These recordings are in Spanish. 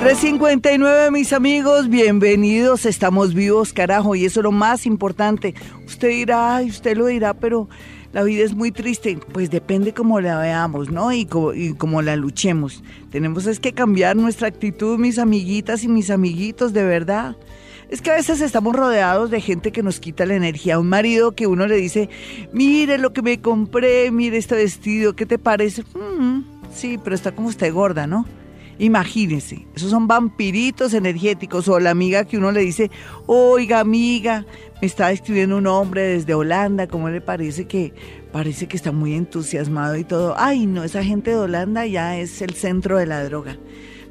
359, mis amigos, bienvenidos. Estamos vivos, carajo, y eso es lo más importante. Usted dirá, ay, usted lo dirá, pero la vida es muy triste. Pues depende cómo la veamos, ¿no? Y, cómo la luchemos. Tenemos es que cambiar nuestra actitud, mis amiguitas y mis amiguitos, de verdad. Es que a veces estamos rodeados de gente que nos quita la energía. Un marido que uno le dice, mire lo que me compré, mire este vestido, ¿qué te parece? Mm, sí, pero está como usted gorda, ¿no? Imagínense, esos son vampiritos energéticos o la amiga que uno le dice, oiga amiga, me está escribiendo un hombre desde Holanda, ¿cómo le parece que parece que está muy entusiasmado y todo? Ay, no, esa gente de Holanda ya es el centro de la droga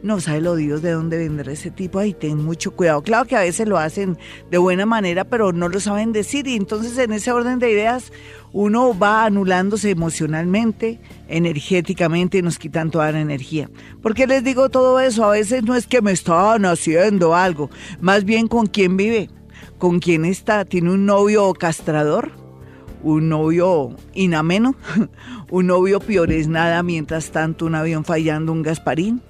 no sabe lo Dios de dónde vendrá ese tipo, ahí ten mucho cuidado. Claro que a veces lo hacen de buena manera, pero no lo saben decir y entonces en ese orden de ideas uno va anulándose emocionalmente, energéticamente y nos quitan toda la energía. ¿Por qué les digo todo eso? A veces no es que me están haciendo algo, más bien con quién vive, con quién está, tiene un novio castrador un novio inameno, un novio peor es nada, mientras tanto un avión fallando, un Gasparín,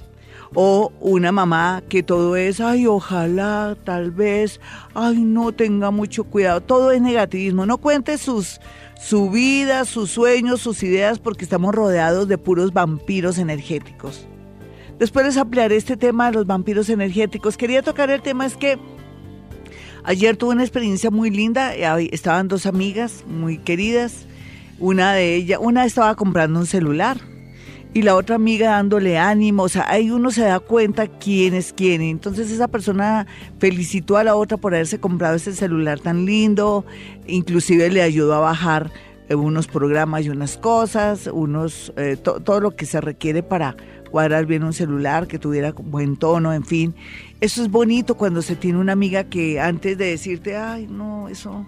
o una mamá que todo es, ay, ojalá, tal vez, ay, no tenga mucho cuidado. Todo es negativismo. No cuente sus, su vida, sus sueños, sus ideas, porque estamos rodeados de puros vampiros energéticos. Después les ampliaré este tema de los vampiros energéticos. Quería tocar el tema, es que ayer tuve una experiencia muy linda. Estaban dos amigas muy queridas. Una de ellas, una estaba comprando un celular y la otra amiga dándole ánimo, o sea, ahí uno se da cuenta quién es quién. Entonces esa persona felicitó a la otra por haberse comprado ese celular tan lindo, inclusive le ayudó a bajar eh, unos programas y unas cosas, unos eh, todo lo que se requiere para cuadrar bien un celular, que tuviera buen tono, en fin. Eso es bonito cuando se tiene una amiga que antes de decirte, ay, no, eso,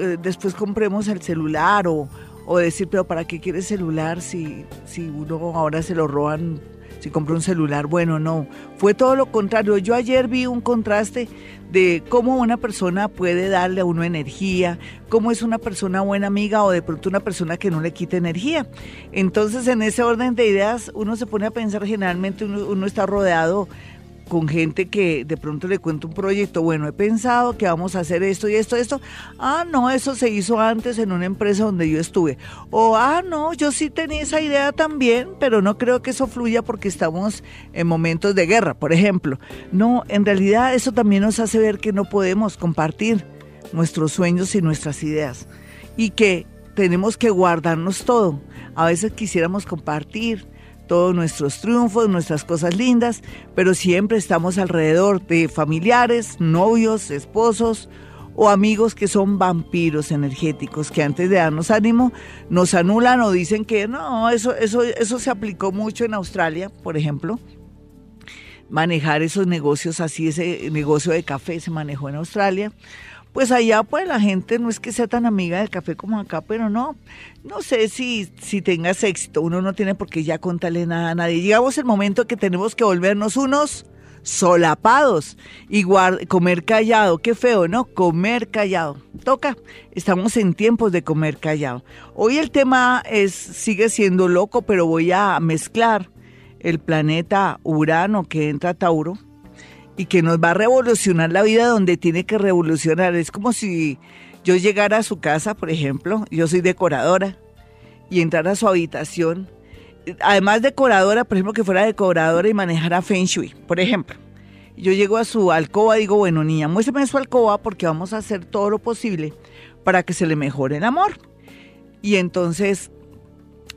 eh, después compremos el celular o, o decir, pero ¿para qué quiere celular si, si uno ahora se lo roban, si compra un celular? Bueno, no, fue todo lo contrario. Yo ayer vi un contraste de cómo una persona puede darle a uno energía, cómo es una persona buena amiga o de pronto una persona que no le quita energía. Entonces, en ese orden de ideas, uno se pone a pensar, generalmente uno está rodeado con gente que de pronto le cuento un proyecto, bueno, he pensado que vamos a hacer esto y esto, esto. Ah, no, eso se hizo antes en una empresa donde yo estuve. O, ah, no, yo sí tenía esa idea también, pero no creo que eso fluya porque estamos en momentos de guerra, por ejemplo. No, en realidad eso también nos hace ver que no podemos compartir nuestros sueños y nuestras ideas y que tenemos que guardarnos todo. A veces quisiéramos compartir, todos nuestros triunfos, nuestras cosas lindas, pero siempre estamos alrededor de familiares, novios, esposos o amigos que son vampiros energéticos que antes de darnos ánimo nos anulan o dicen que no, eso eso eso se aplicó mucho en Australia, por ejemplo. Manejar esos negocios así, ese negocio de café se manejó en Australia pues allá pues la gente no es que sea tan amiga del café como acá, pero no, no sé si, si tengas éxito, uno no tiene por qué ya contarle nada a nadie. Llegamos el momento que tenemos que volvernos unos solapados y comer callado, qué feo, ¿no? Comer callado. Toca, estamos en tiempos de comer callado. Hoy el tema es, sigue siendo loco, pero voy a mezclar el planeta Urano que entra Tauro y que nos va a revolucionar la vida donde tiene que revolucionar. Es como si yo llegara a su casa, por ejemplo, yo soy decoradora, y entrara a su habitación, además decoradora, por ejemplo, que fuera decoradora y manejara Feng Shui, por ejemplo. Yo llego a su alcoba y digo, bueno, niña, muéstrame su alcoba porque vamos a hacer todo lo posible para que se le mejore el amor. Y entonces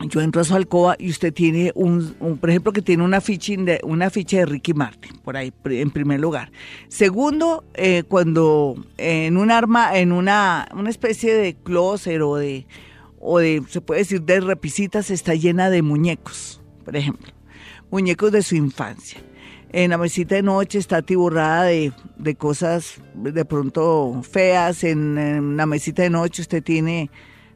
yo entro a su alcoba y usted tiene un, por ejemplo, que tiene una ficha de, una ficha de Ricky Martin, por ahí, en primer lugar. Segundo, eh, cuando en un arma, en una, una especie de closet o de, o de, se puede decir, de repisitas está llena de muñecos, por ejemplo, muñecos de su infancia. en la mesita de noche está tiburrada de, de cosas de pronto feas, en, la mesita de noche usted tiene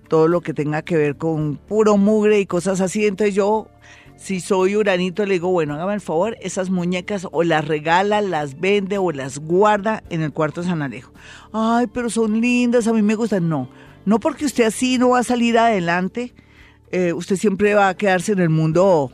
todo lo que tenga que ver con puro mugre y cosas así, entonces yo si soy uranito, le digo, bueno, hágame el favor, esas muñecas o las regala, las vende o las guarda en el cuarto de San Alejo. Ay, pero son lindas, a mí me gustan. No, no porque usted así no va a salir adelante, eh, usted siempre va a quedarse en el mundo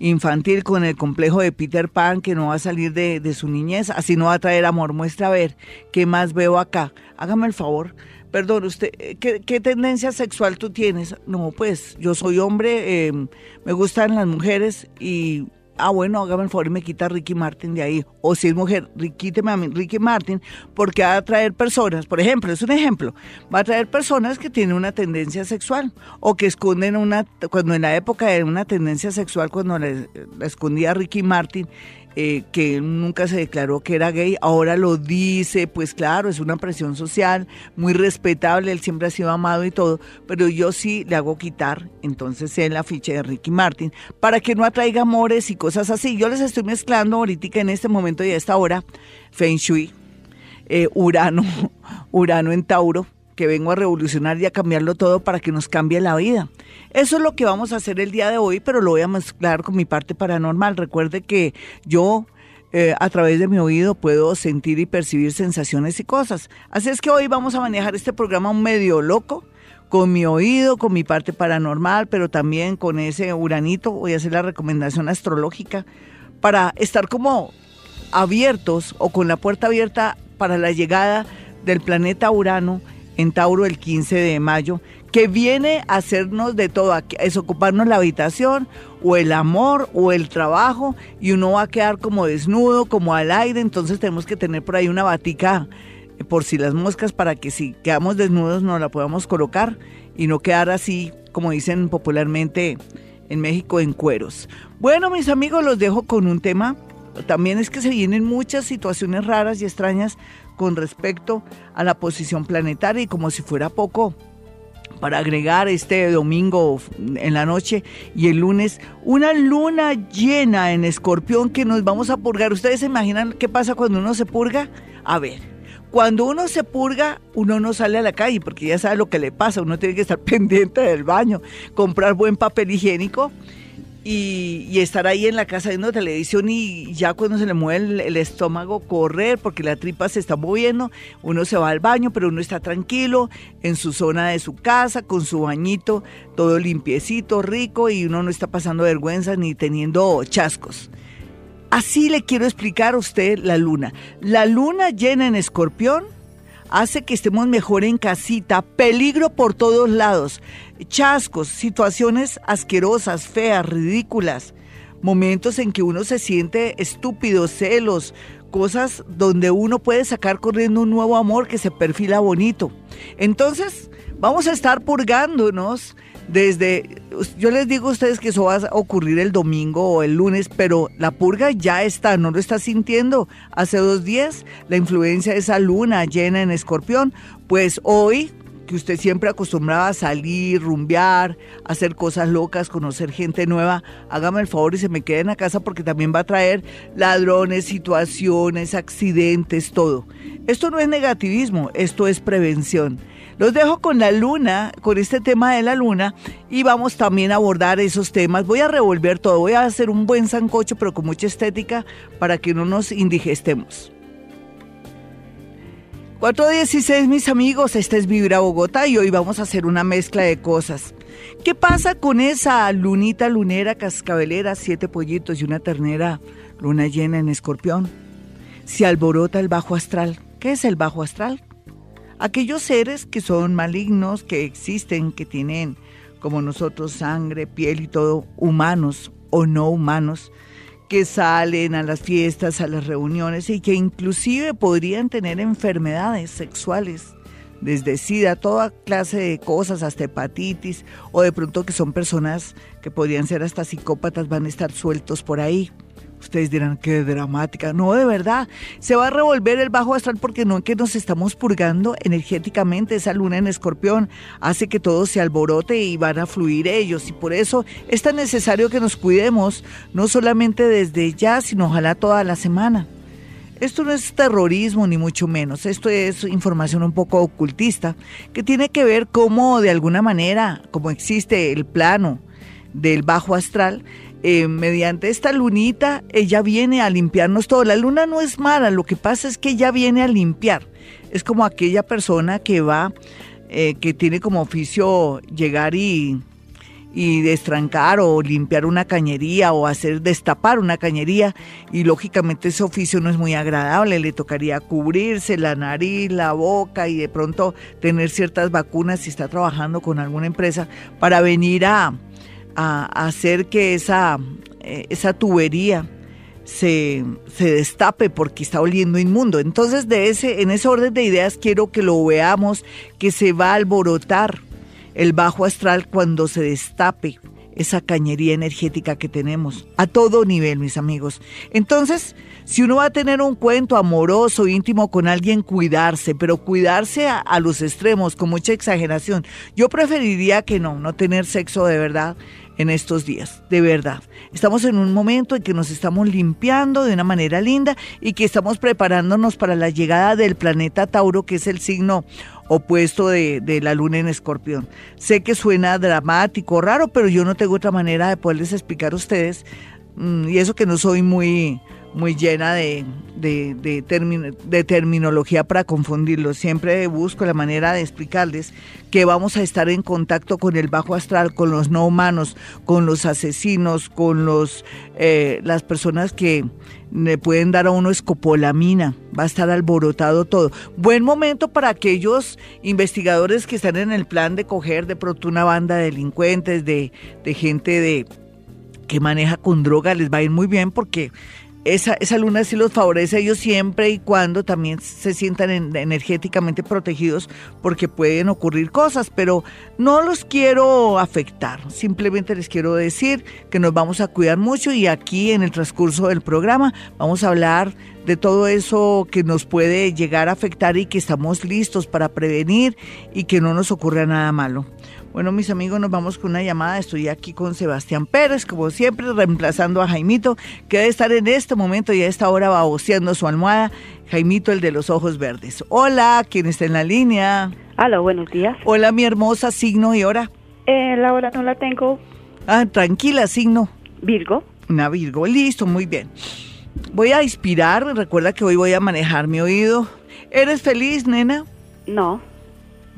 infantil con el complejo de Peter Pan que no va a salir de, de su niñez, así no va a traer amor. Muestra a ver qué más veo acá. Hágame el favor, Perdón, usted, eh, ¿qué, tendencia sexual tú tienes? No, pues yo soy hombre, eh, me gustan las mujeres y, ah, bueno, hágame el favor y me quita Ricky Martin de ahí. O si es mujer, quíteme a mí Ricky Martin, porque va a traer personas, por ejemplo, es un ejemplo, va a traer personas que tienen una tendencia sexual o que esconden una, cuando en la época de una tendencia sexual, cuando la escondía Ricky Martin, eh, que nunca se declaró que era gay, ahora lo dice, pues claro, es una presión social muy respetable, él siempre ha sido amado y todo, pero yo sí le hago quitar entonces en la ficha de Ricky Martin para que no atraiga amores y cosas así. Yo les estoy mezclando ahorita en este momento y a esta hora Feng Shui, eh, Urano, Urano en Tauro que vengo a revolucionar y a cambiarlo todo para que nos cambie la vida. Eso es lo que vamos a hacer el día de hoy, pero lo voy a mezclar con mi parte paranormal. Recuerde que yo eh, a través de mi oído puedo sentir y percibir sensaciones y cosas. Así es que hoy vamos a manejar este programa un medio loco, con mi oído, con mi parte paranormal, pero también con ese uranito. Voy a hacer la recomendación astrológica para estar como abiertos o con la puerta abierta para la llegada del planeta Urano en Tauro el 15 de mayo, que viene a hacernos de todo, es ocuparnos la habitación o el amor o el trabajo y uno va a quedar como desnudo, como al aire, entonces tenemos que tener por ahí una batica eh, por si las moscas para que si quedamos desnudos nos la podamos colocar y no quedar así, como dicen popularmente en México, en cueros. Bueno, mis amigos, los dejo con un tema. También es que se vienen muchas situaciones raras y extrañas con respecto a la posición planetaria y como si fuera poco, para agregar este domingo en la noche y el lunes una luna llena en escorpión que nos vamos a purgar. ¿Ustedes se imaginan qué pasa cuando uno se purga? A ver, cuando uno se purga, uno no sale a la calle porque ya sabe lo que le pasa, uno tiene que estar pendiente del baño, comprar buen papel higiénico y, estar ahí en la casa viendo televisión y ya cuando se le mueve el, estómago correr porque la tripa se está moviendo, uno se va al baño, pero uno está tranquilo en su zona de su casa, con su bañito, todo limpiecito, rico y uno no está pasando vergüenza ni teniendo chascos. Así le quiero explicar a usted la luna. La luna llena en escorpión hace que estemos mejor en casita, peligro por todos lados, chascos, situaciones asquerosas, feas, ridículas, momentos en que uno se siente estúpido, celos, cosas donde uno puede sacar corriendo un nuevo amor que se perfila bonito. Entonces, vamos a estar purgándonos desde, yo les digo a ustedes que eso va a ocurrir el domingo o el lunes, pero la purga ya está, no lo está sintiendo. Hace dos días la influencia de esa luna llena en escorpión, pues hoy que usted siempre acostumbraba a salir, rumbear, hacer cosas locas, conocer gente nueva, hágame el favor y se me quede en la casa porque también va a traer ladrones, situaciones, accidentes, todo. Esto no es negativismo, esto es prevención. Los dejo con la luna, con este tema de la luna, y vamos también a abordar esos temas. Voy a revolver todo, voy a hacer un buen sancocho, pero con mucha estética, para que no nos indigestemos. 416, mis amigos, esta es Vibra Bogotá y hoy vamos a hacer una mezcla de cosas. ¿Qué pasa con esa lunita lunera cascabelera, siete pollitos y una ternera, luna llena en escorpión? Se alborota el bajo astral. ¿Qué es el bajo astral? aquellos seres que son malignos, que existen, que tienen como nosotros sangre, piel y todo, humanos o no humanos, que salen a las fiestas, a las reuniones y que inclusive podrían tener enfermedades sexuales, desde SIDA, toda clase de cosas, hasta hepatitis, o de pronto que son personas que podrían ser hasta psicópatas, van a estar sueltos por ahí Ustedes dirán que dramática. No, de verdad. Se va a revolver el bajo astral porque no es que nos estamos purgando energéticamente. Esa luna en escorpión hace que todo se alborote y van a fluir ellos. Y por eso es tan necesario que nos cuidemos, no solamente desde ya, sino ojalá toda la semana. Esto no es terrorismo ni mucho menos, esto es información un poco ocultista que tiene que ver cómo de alguna manera, como existe el plano del bajo astral, eh, mediante esta lunita, ella viene a limpiarnos todo. La luna no es mala, lo que pasa es que ella viene a limpiar. Es como aquella persona que va, eh, que tiene como oficio llegar y, y destrancar o limpiar una cañería o hacer destapar una cañería y lógicamente ese oficio no es muy agradable, le tocaría cubrirse la nariz, la boca y de pronto tener ciertas vacunas si está trabajando con alguna empresa para venir a, a, hacer que esa, eh, esa tubería se, se, destape porque está oliendo inmundo. Entonces, de ese, en ese orden de ideas quiero que lo veamos, que se va a alborotar el bajo astral cuando se destape esa cañería energética que tenemos a todo nivel, mis amigos. Entonces, si uno va a tener un cuento amoroso, íntimo con alguien, cuidarse, pero cuidarse a, los extremos, con mucha exageración. Yo preferiría que no, no tener sexo de verdad en estos días, de verdad. Estamos en un momento en que nos estamos limpiando de una manera linda y que estamos preparándonos para la llegada del planeta Tauro, que es el signo opuesto de, de, la luna en escorpión. Sé que suena dramático, raro, pero yo no tengo otra manera de poderles explicar a ustedes, mm, y eso que no soy muy, muy llena de, de, de, terminología para confundirlos. Siempre busco la manera de explicarles que vamos a estar en contacto con el bajo astral, con los no humanos, con los asesinos, con los eh, las personas que le pueden dar a uno escopolamina, va a estar alborotado todo. Buen momento para aquellos investigadores que están en el plan de coger de pronto una banda de delincuentes, de, de gente de que maneja con droga, les va a ir muy bien porque esa, esa luna sí los favorece a ellos siempre y cuando también se sientan energéticamente protegidos porque pueden ocurrir cosas, pero no los quiero afectar, simplemente les quiero decir que nos vamos a cuidar mucho y aquí en el transcurso del programa vamos a hablar de todo eso que nos puede llegar a afectar y que estamos listos para prevenir y que no nos ocurra nada malo. Bueno, mis amigos, nos vamos con una llamada. Estoy aquí con Sebastián Pérez, como siempre, reemplazando a Jaimito, que debe estar en este momento y a esta hora baboseando su almohada. Jaimito, el de los ojos verdes. Hola, ¿quién está en la línea? Hola, buenos días. Hola, mi hermosa, signo y hora. Eh, la hora no la tengo. Ah, tranquila, signo. Virgo. Una Virgo, listo, muy bien. Voy a inspirar, recuerda que hoy voy a manejar mi oído. ¿Eres feliz, nena? No.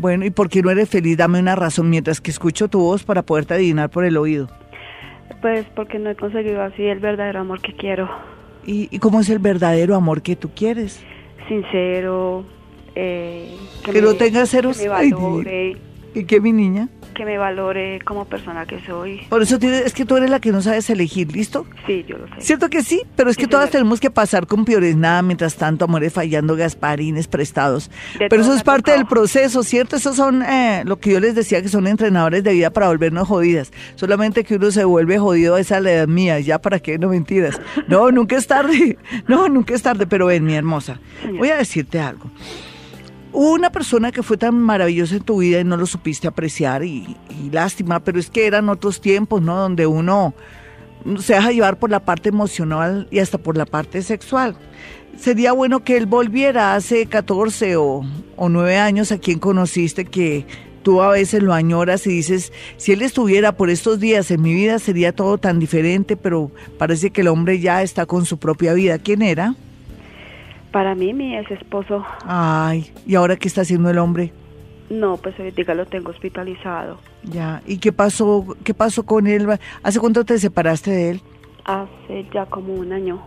Bueno, ¿y por qué no eres feliz? Dame una razón mientras que escucho tu voz para poderte adivinar por el oído. Pues porque no he conseguido así el verdadero amor que quiero. ¿Y, y cómo es el verdadero amor que tú quieres? Sincero. Eh, que, no tenga ceros. Que me valore. ¿Y qué, mi niña? Que me valore como persona que soy. Por eso tienes, es que tú eres la que no sabes elegir, ¿listo? Sí, yo lo sé. ¿Cierto que sí? Pero es Sí, que todas señora. tenemos que pasar con peores nada, mientras tanto, amores fallando, gasparines prestados. De Pero eso es parte del proceso, ¿cierto? Esos son eh, lo que yo les decía que son entrenadores de vida para volvernos jodidas. Solamente que uno se vuelve jodido a esa la edad mía, ya para qué, no mentiras. No, nunca es tarde. No, nunca es tarde, pero ven, mi hermosa. Señora. Voy a decirte algo. Una persona que fue tan maravillosa en tu vida y no lo supiste apreciar y, y lástima, pero es que eran otros tiempos, ¿no? Donde uno se deja llevar por la parte emocional y hasta por la parte sexual. Sería bueno que él volviera hace 14 o, o 9 años a quien conociste que tú a veces lo añoras y dices, si él estuviera por estos días en mi vida sería todo tan diferente, pero parece que el hombre ya está con su propia vida. ¿Quién era? Para mí, mi ex esposo, Ay, ¿y ahora qué está haciendo el hombre? no, pues ahorita lo tengo hospitalizado. Ya, ¿y qué pasó, qué pasó con él? ¿Hace cuánto te separaste de él? Hace ya como un año.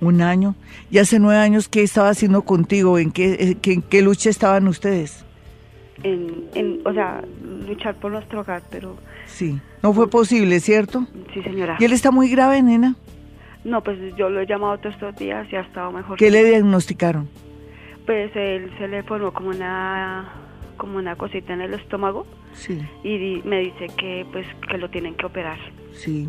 Un año. ¿Y hace nueve años qué estaba haciendo contigo? ¿En qué, eh, qué- en qué lucha estaban ustedes? En, en, o sea, luchar por nuestro hogar, pero Sí. No fue posible, ¿cierto? sí, señora. ¿Y él está muy grave, nena? No, pues yo lo he llamado todos estos días y ha estado mejor. ¿Qué le diagnosticaron? Pues él se le formó como una como una cosita en el estómago Sí, y di- me dice que pues que lo tienen que operar. sí.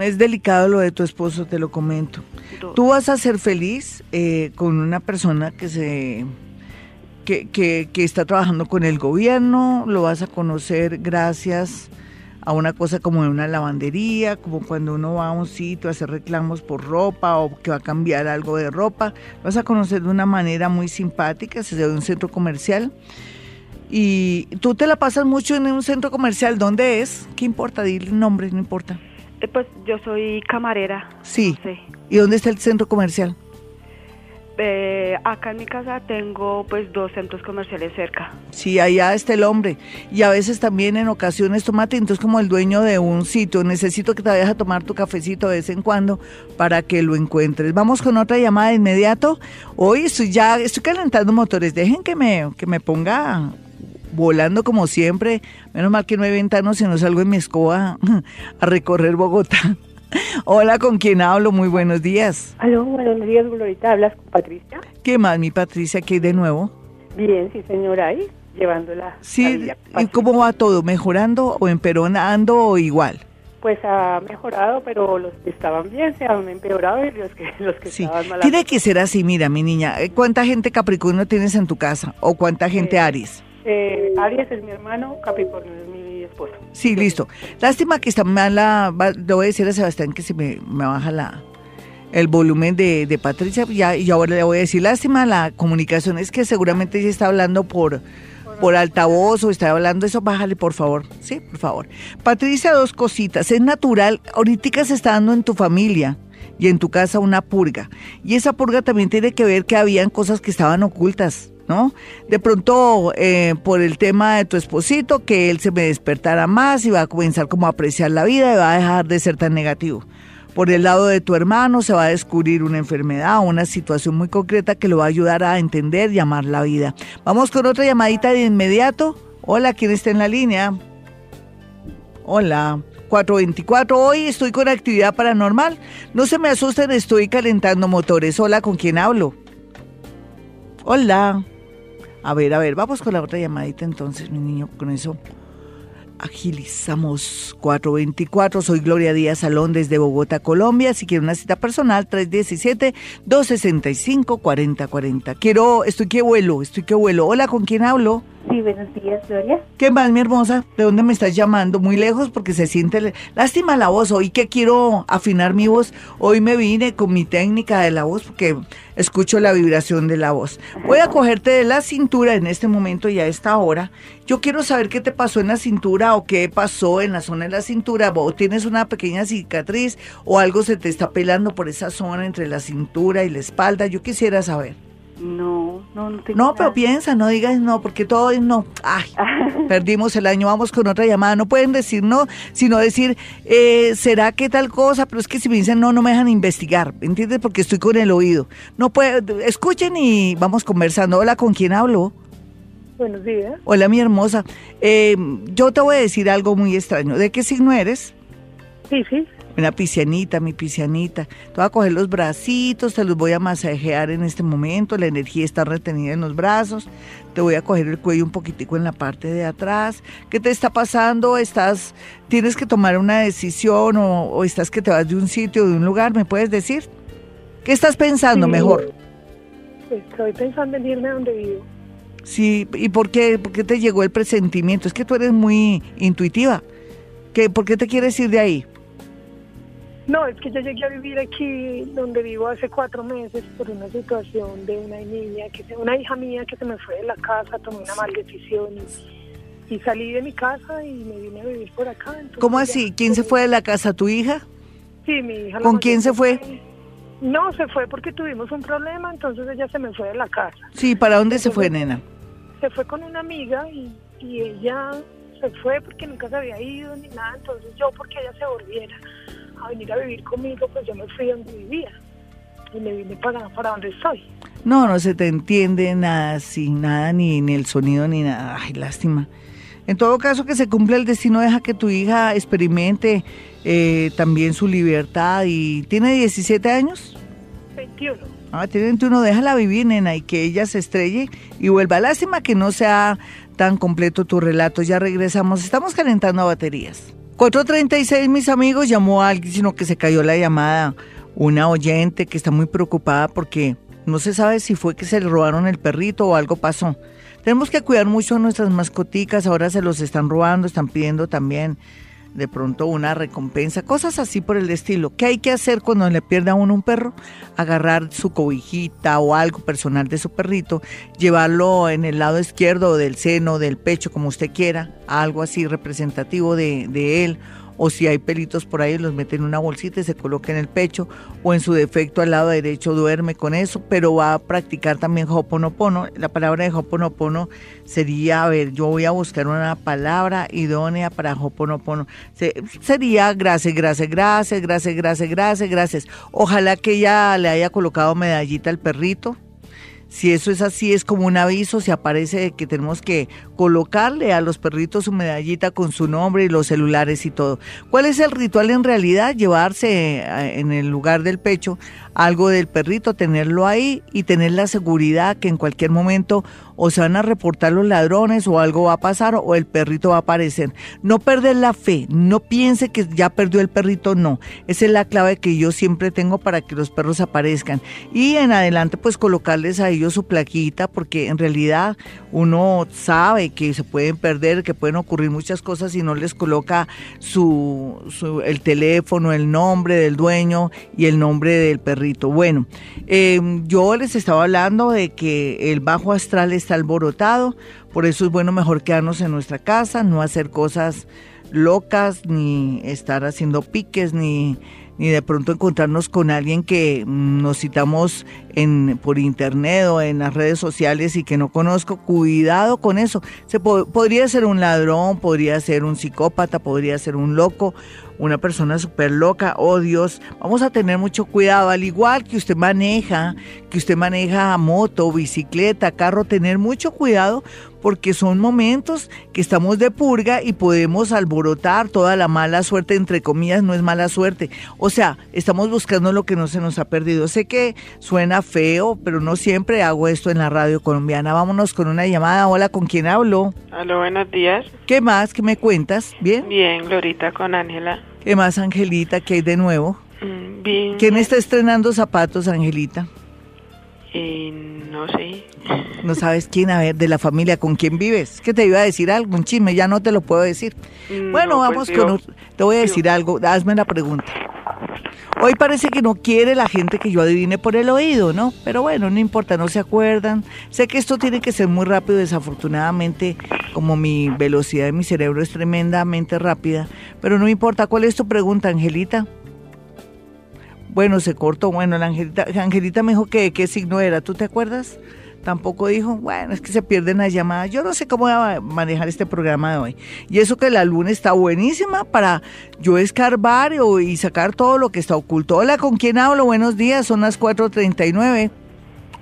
Es delicado lo de tu esposo, te lo comento. Do- Tú vas a ser feliz eh, con una persona que se que, que, que está trabajando con el gobierno, lo vas a conocer gracias a una cosa como de una lavandería, como cuando uno va a un sitio a hacer reclamos por ropa o que va a cambiar algo de ropa, lo vas a conocer de una manera muy simpática, se de un centro comercial. Y tú te la pasas mucho en un centro comercial, ¿dónde es? ¿Qué importa? Dile el nombre, no importa. Eh, pues yo soy camarera. Sí. No sé. ¿Y dónde está el centro comercial? Eh, acá en mi casa tengo pues dos centros comerciales cerca. Sí, allá está el hombre. Y a veces también en ocasiones tómate, entonces como el dueño de un sitio, necesito que te vayas a tomar tu cafecito de vez en cuando para que lo encuentres. Vamos con otra llamada de inmediato. Hoy estoy ya, estoy calentando motores. Dejen que me, que me ponga volando como siempre. Menos mal que no hay ventanas y no salgo en mi escoba a recorrer Bogotá. Hola, ¿con quién hablo? Muy buenos días. Aló, buenos días, Glorita. ¿Hablas con Patricia? ¿Qué más, mi Patricia, que hay de nuevo? Bien, sí, señora, ahí, llevándola. la Sí. ¿y cómo va todo? ¿Mejorando o empeorando o igual? Pues ha mejorado, pero los que estaban bien se han empeorado y los que, los que Sí, estaban mal. tiene que ser así, mira, mi niña. eh, ¿Cuánta gente Capricornio tienes en tu casa? ¿O cuánta gente Eh, Aries? Eh, Aries es mi hermano, Capricornio es mi esposo. Sí, listo. Lástima que está mala. va- Le voy a decir a Sebastián que se me, me baja la el volumen de, de Patricia. Ya, y ahora le voy a decir, lástima la comunicación. Es que seguramente ella está hablando por, por altavoz o está hablando eso. Bájale, por favor. Sí, por favor. Patricia, dos cositas. Es natural. Ahorita se está dando en tu familia y en tu casa una purga. Y esa purga también tiene que ver que habían cosas que estaban ocultas. ¿No? De pronto, eh, por el tema de tu esposito, que él se me despertara más y va a comenzar como a apreciar la vida y va a dejar de ser tan negativo. Por el lado de tu hermano se va a descubrir una enfermedad o una situación muy concreta que lo va a ayudar a entender y amar la vida. Vamos con otra llamadita de inmediato. Hola, ¿quién está en la línea? Hola. 424, hoy estoy con actividad paranormal. No se me asusten, estoy calentando motores. Hola, ¿con quién hablo? Hola. A ver, a ver, vamos con la otra llamadita entonces, mi niño, con eso agilizamos 424. Soy Gloria Díaz Salón desde Bogotá, Colombia. Si quiere una cita personal, 317-265-4040. Quiero, estoy que vuelo, estoy que vuelo. Hola, ¿con quién hablo? Sí, buenos días, Gloria. ¿Qué más, mi hermosa? ¿De dónde me estás llamando? Muy lejos porque se siente lástima la voz. Hoy que quiero afinar mi voz, hoy me vine con mi técnica de la voz porque escucho la vibración de la voz. Voy a cogerte de la cintura en este momento y a esta hora. Yo quiero saber qué te pasó en la cintura o qué pasó en la zona de la cintura. O tienes una pequeña cicatriz o algo se te está pelando por esa zona entre la cintura y la espalda. Yo quisiera saber. No, no, no tengo No, pero nada. piensa, no digas no, porque todo es no. Ay, perdimos el año, vamos con otra llamada. No pueden decir no, sino decir, eh, ¿será que tal cosa? Pero es que si me dicen no, no me dejan investigar, ¿entiendes? Porque estoy con el oído. No puede, escuchen y vamos conversando. Hola, ¿con quién hablo? Buenos días. Hola, mi hermosa. Eh, yo te voy a decir algo muy extraño. ¿De qué signo eres? Sí, sí. Una piscianita, mi piscianita. Te voy a coger los bracitos, te los voy a masajear en este momento. La energía está retenida en los brazos. Te voy a coger el cuello un poquitico en la parte de atrás. ¿Qué te está pasando? ¿Estás, tienes que tomar una decisión o, o estás que te vas de un sitio, de un lugar? ¿Me puedes decir? ¿Qué estás pensando Sí. mejor? Estoy pensando en irme a donde vivo. Sí, ¿y por qué, por qué te llegó el presentimiento? Es que tú eres muy intuitiva. ¿Qué, ¿Por qué te quieres ir de ahí? No, es que yo llegué a vivir aquí donde vivo hace cuatro meses por una situación de una niña, que se- una hija mía que se me fue de la casa, tomé una mala decisión y, y salí de mi casa y me vine a vivir por acá. entonces ¿Cómo así? ¿Quién se fue de la casa? ¿Tu hija? Sí, mi hija. ¿Con quién se fue? No, se fue porque tuvimos un problema, entonces ella se me fue de la casa. Sí, ¿para dónde se fue, nena? Se fue con una amiga y, y ella se fue porque nunca se había ido ni nada, entonces yo porque ella se volviera a venir a vivir conmigo, pues yo me fui donde vivía y me vine para, para donde estoy. No, no se te entiende nada, sí, nada, ni, ni el sonido, ni nada. Ay, lástima. En todo caso, que se cumpla el destino, deja que tu hija experimente eh, también su libertad. y ¿Tiene 17 años? 21. Ah, tiene 21, déjala vivir, nena, y que ella se estrelle y vuelva. Lástima que no sea tan completo tu relato. Ya regresamos, estamos calentando baterías. 436, mis amigos, llamó a alguien, sino que se cayó la llamada. Una oyente que está muy preocupada porque no se sabe si fue que se le robaron el perrito o algo pasó. Tenemos que cuidar mucho a nuestras mascoticas, ahora se los están robando, están pidiendo también de pronto una recompensa, cosas así por el estilo. ¿Qué hay que hacer cuando le pierda a uno un perro? Agarrar su cobijita o algo personal de su perrito, llevarlo en el lado izquierdo del seno, del pecho, como usted quiera, algo así representativo de, de él o si hay pelitos por ahí los mete en una bolsita y se coloca en el pecho o en su defecto al lado derecho duerme con eso, pero va a practicar también Hoponopono. La palabra de Hoponopono sería, a ver, yo voy a buscar una palabra idónea para Hoponopono. sería gracias, gracias, gracias, gracias, gracias, gracias, gracias. Ojalá que ella le haya colocado medallita al perrito si eso es así, es como un aviso, se aparece que tenemos que colocarle a los perritos su medallita con su nombre y los celulares y todo. ¿Cuál es el ritual en realidad? Llevarse eh, en el lugar del pecho algo del perrito, tenerlo ahí y tener la seguridad que en cualquier momento o se van a reportar los ladrones o algo va a pasar o el perrito va a aparecer. No perder la fe, no piense que ya perdió el perrito, no. Esa es la clave que yo siempre tengo para que los perros aparezcan. Y en adelante pues colocarles a ellos su plaquita porque en realidad uno sabe que se pueden perder, que pueden ocurrir muchas cosas si no les coloca su, el teléfono, el nombre del dueño y el nombre del perrito. Bueno, em, yo les estaba hablando de que el bajo astral está alborotado, por eso es bueno mejor quedarnos en nuestra casa, no hacer cosas locas, ni estar haciendo piques, ni ni de pronto encontrarnos con alguien que nos citamos en, por internet o en las redes sociales y que no conozco, cuidado con eso. Se podría ser un ladrón, podría ser un psicópata, podría ser un loco, una persona súper loca, oh Dios, vamos a tener mucho cuidado, al igual que usted maneja, que usted maneja moto, bicicleta, carro, tener mucho cuidado porque son momentos que estamos de purga y podemos alborotar toda la mala suerte, entre comillas, no es mala suerte. O sea, estamos buscando lo que no se nos ha perdido. Sé que suena feo, pero no siempre hago esto en la radio colombiana. Vámonos con una llamada. Hola, ¿con quién hablo? Hola, buenos días. ¿Qué más? ¿Qué me cuentas? ¿Bien? Bien, Glorita, con Ángela. ¿Qué más, Angelita? ¿Qué hay de nuevo? Mm, bien. ¿Quién está estrenando zapatos, Angelita? Eh, no sé. No sabes quién, a ver, de la familia, ¿con quién vives? ¿Qué te iba a decir algo, un chisme, ya no te lo puedo decir. Mm, bueno, no, vamos pues, con... Te voy a decir algo, hazme la pregunta. Hoy parece que no quiere la gente que yo adivine por el oído, ¿no? Pero bueno, no importa, no se acuerdan. Sé que esto tiene que ser muy rápido, desafortunadamente, como mi velocidad de mi cerebro es tremendamente rápida. Pero no importa, ¿cuál es tu pregunta, Angelita? Bueno, se cortó. Bueno, la Angelita, Angelita me dijo que qué signo era. ¿Tú te acuerdas? Tampoco dijo, bueno, es que se pierden las llamadas. Yo no sé cómo voy a manejar este programa de hoy. Y eso que la luna está buenísima para yo escarbar y sacar todo lo que está oculto. Hola, ¿con quién hablo? Buenos días, son las 4.39.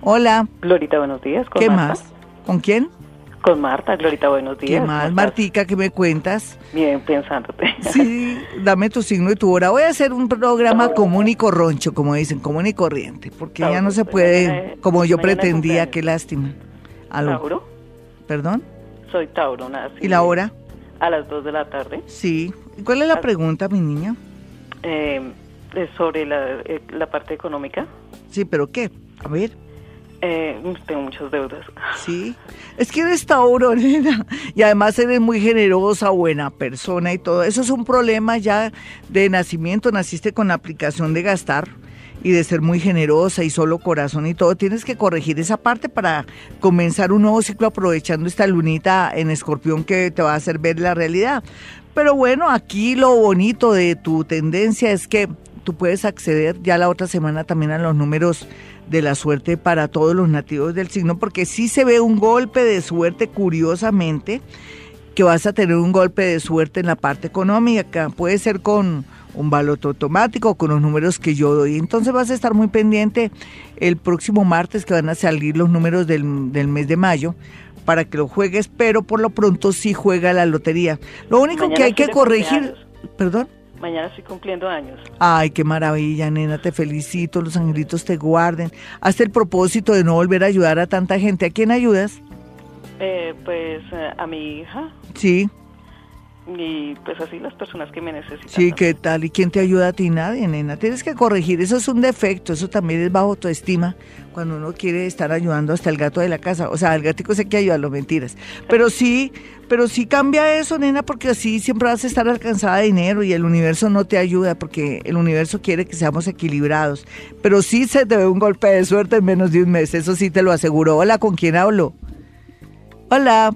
Hola, Glorita, buenos días. ¿Con ¿qué Marta? más? ¿Con quién? Con Marta, Glorita, buenos días. ¿Qué ¿cómo más? Martica, ¿qué me cuentas? Bien, pensándote. Sí, dame tu signo y tu hora. Voy a hacer un programa común y corroncho, como dicen, común y corriente, porque ya no se puede, mañana- como yo pretendía, qué lástima. Aló, Tauro, ¿perdón? soy Tauro, nací ¿Y la hora? A las 2 de la tarde. Sí. ¿Y ¿Cuál es la pregunta, mi niña? Eh, sobre la, eh, la parte económica. Sí, pero ¿qué? A ver, Eh, tengo muchas deudas. sí. Es que eres Tauro, nena. Y además eres muy generosa, buena persona y todo. Eso es un problema ya de nacimiento. Naciste con la aplicación de gastar y de ser muy generosa y solo corazón y todo. Tienes que corregir esa parte para comenzar un nuevo ciclo aprovechando esta lunita en escorpión que te va a hacer ver la realidad. Pero bueno, aquí lo bonito de tu tendencia es que tú puedes acceder ya la otra semana también a los números de la suerte para todos los nativos del signo, porque sí se ve un golpe de suerte curiosamente, que vas a tener un golpe de suerte en la parte económica, puede ser con un baloto automático, con los números que yo doy. Entonces vas a estar muy pendiente el próximo martes que van a salir los números del, del mes de mayo para que lo juegues, pero por lo pronto sí juega la lotería. Lo único Mañana que hay que corregir, cumpleaños. perdón. Mañana estoy cumpliendo años. Ay, qué maravilla, nena, te felicito, los angelitos te guarden. Hazte el propósito de no volver a ayudar a tanta gente. ¿A quién ayudas? Eh, pues eh, a mi hija Sí, y pues así las personas que me necesitan. sí. ¿qué tal? ¿Y quién te ayuda a ti? Nadie, nena. Tienes que corregir. Eso es un defecto. Eso también es bajo autoestima cuando uno quiere estar ayudando hasta el gato de la casa. O sea, al gatico sé que ayudarlo, mentiras. Pero sí, pero sí cambia eso, nena, porque así siempre vas a estar alcanzada de dinero y el universo no te ayuda porque el universo quiere que seamos equilibrados. Pero sí se te ve un golpe de suerte en menos de un mes. Eso sí te lo aseguro. Hola, ¿con quién hablo? Hola.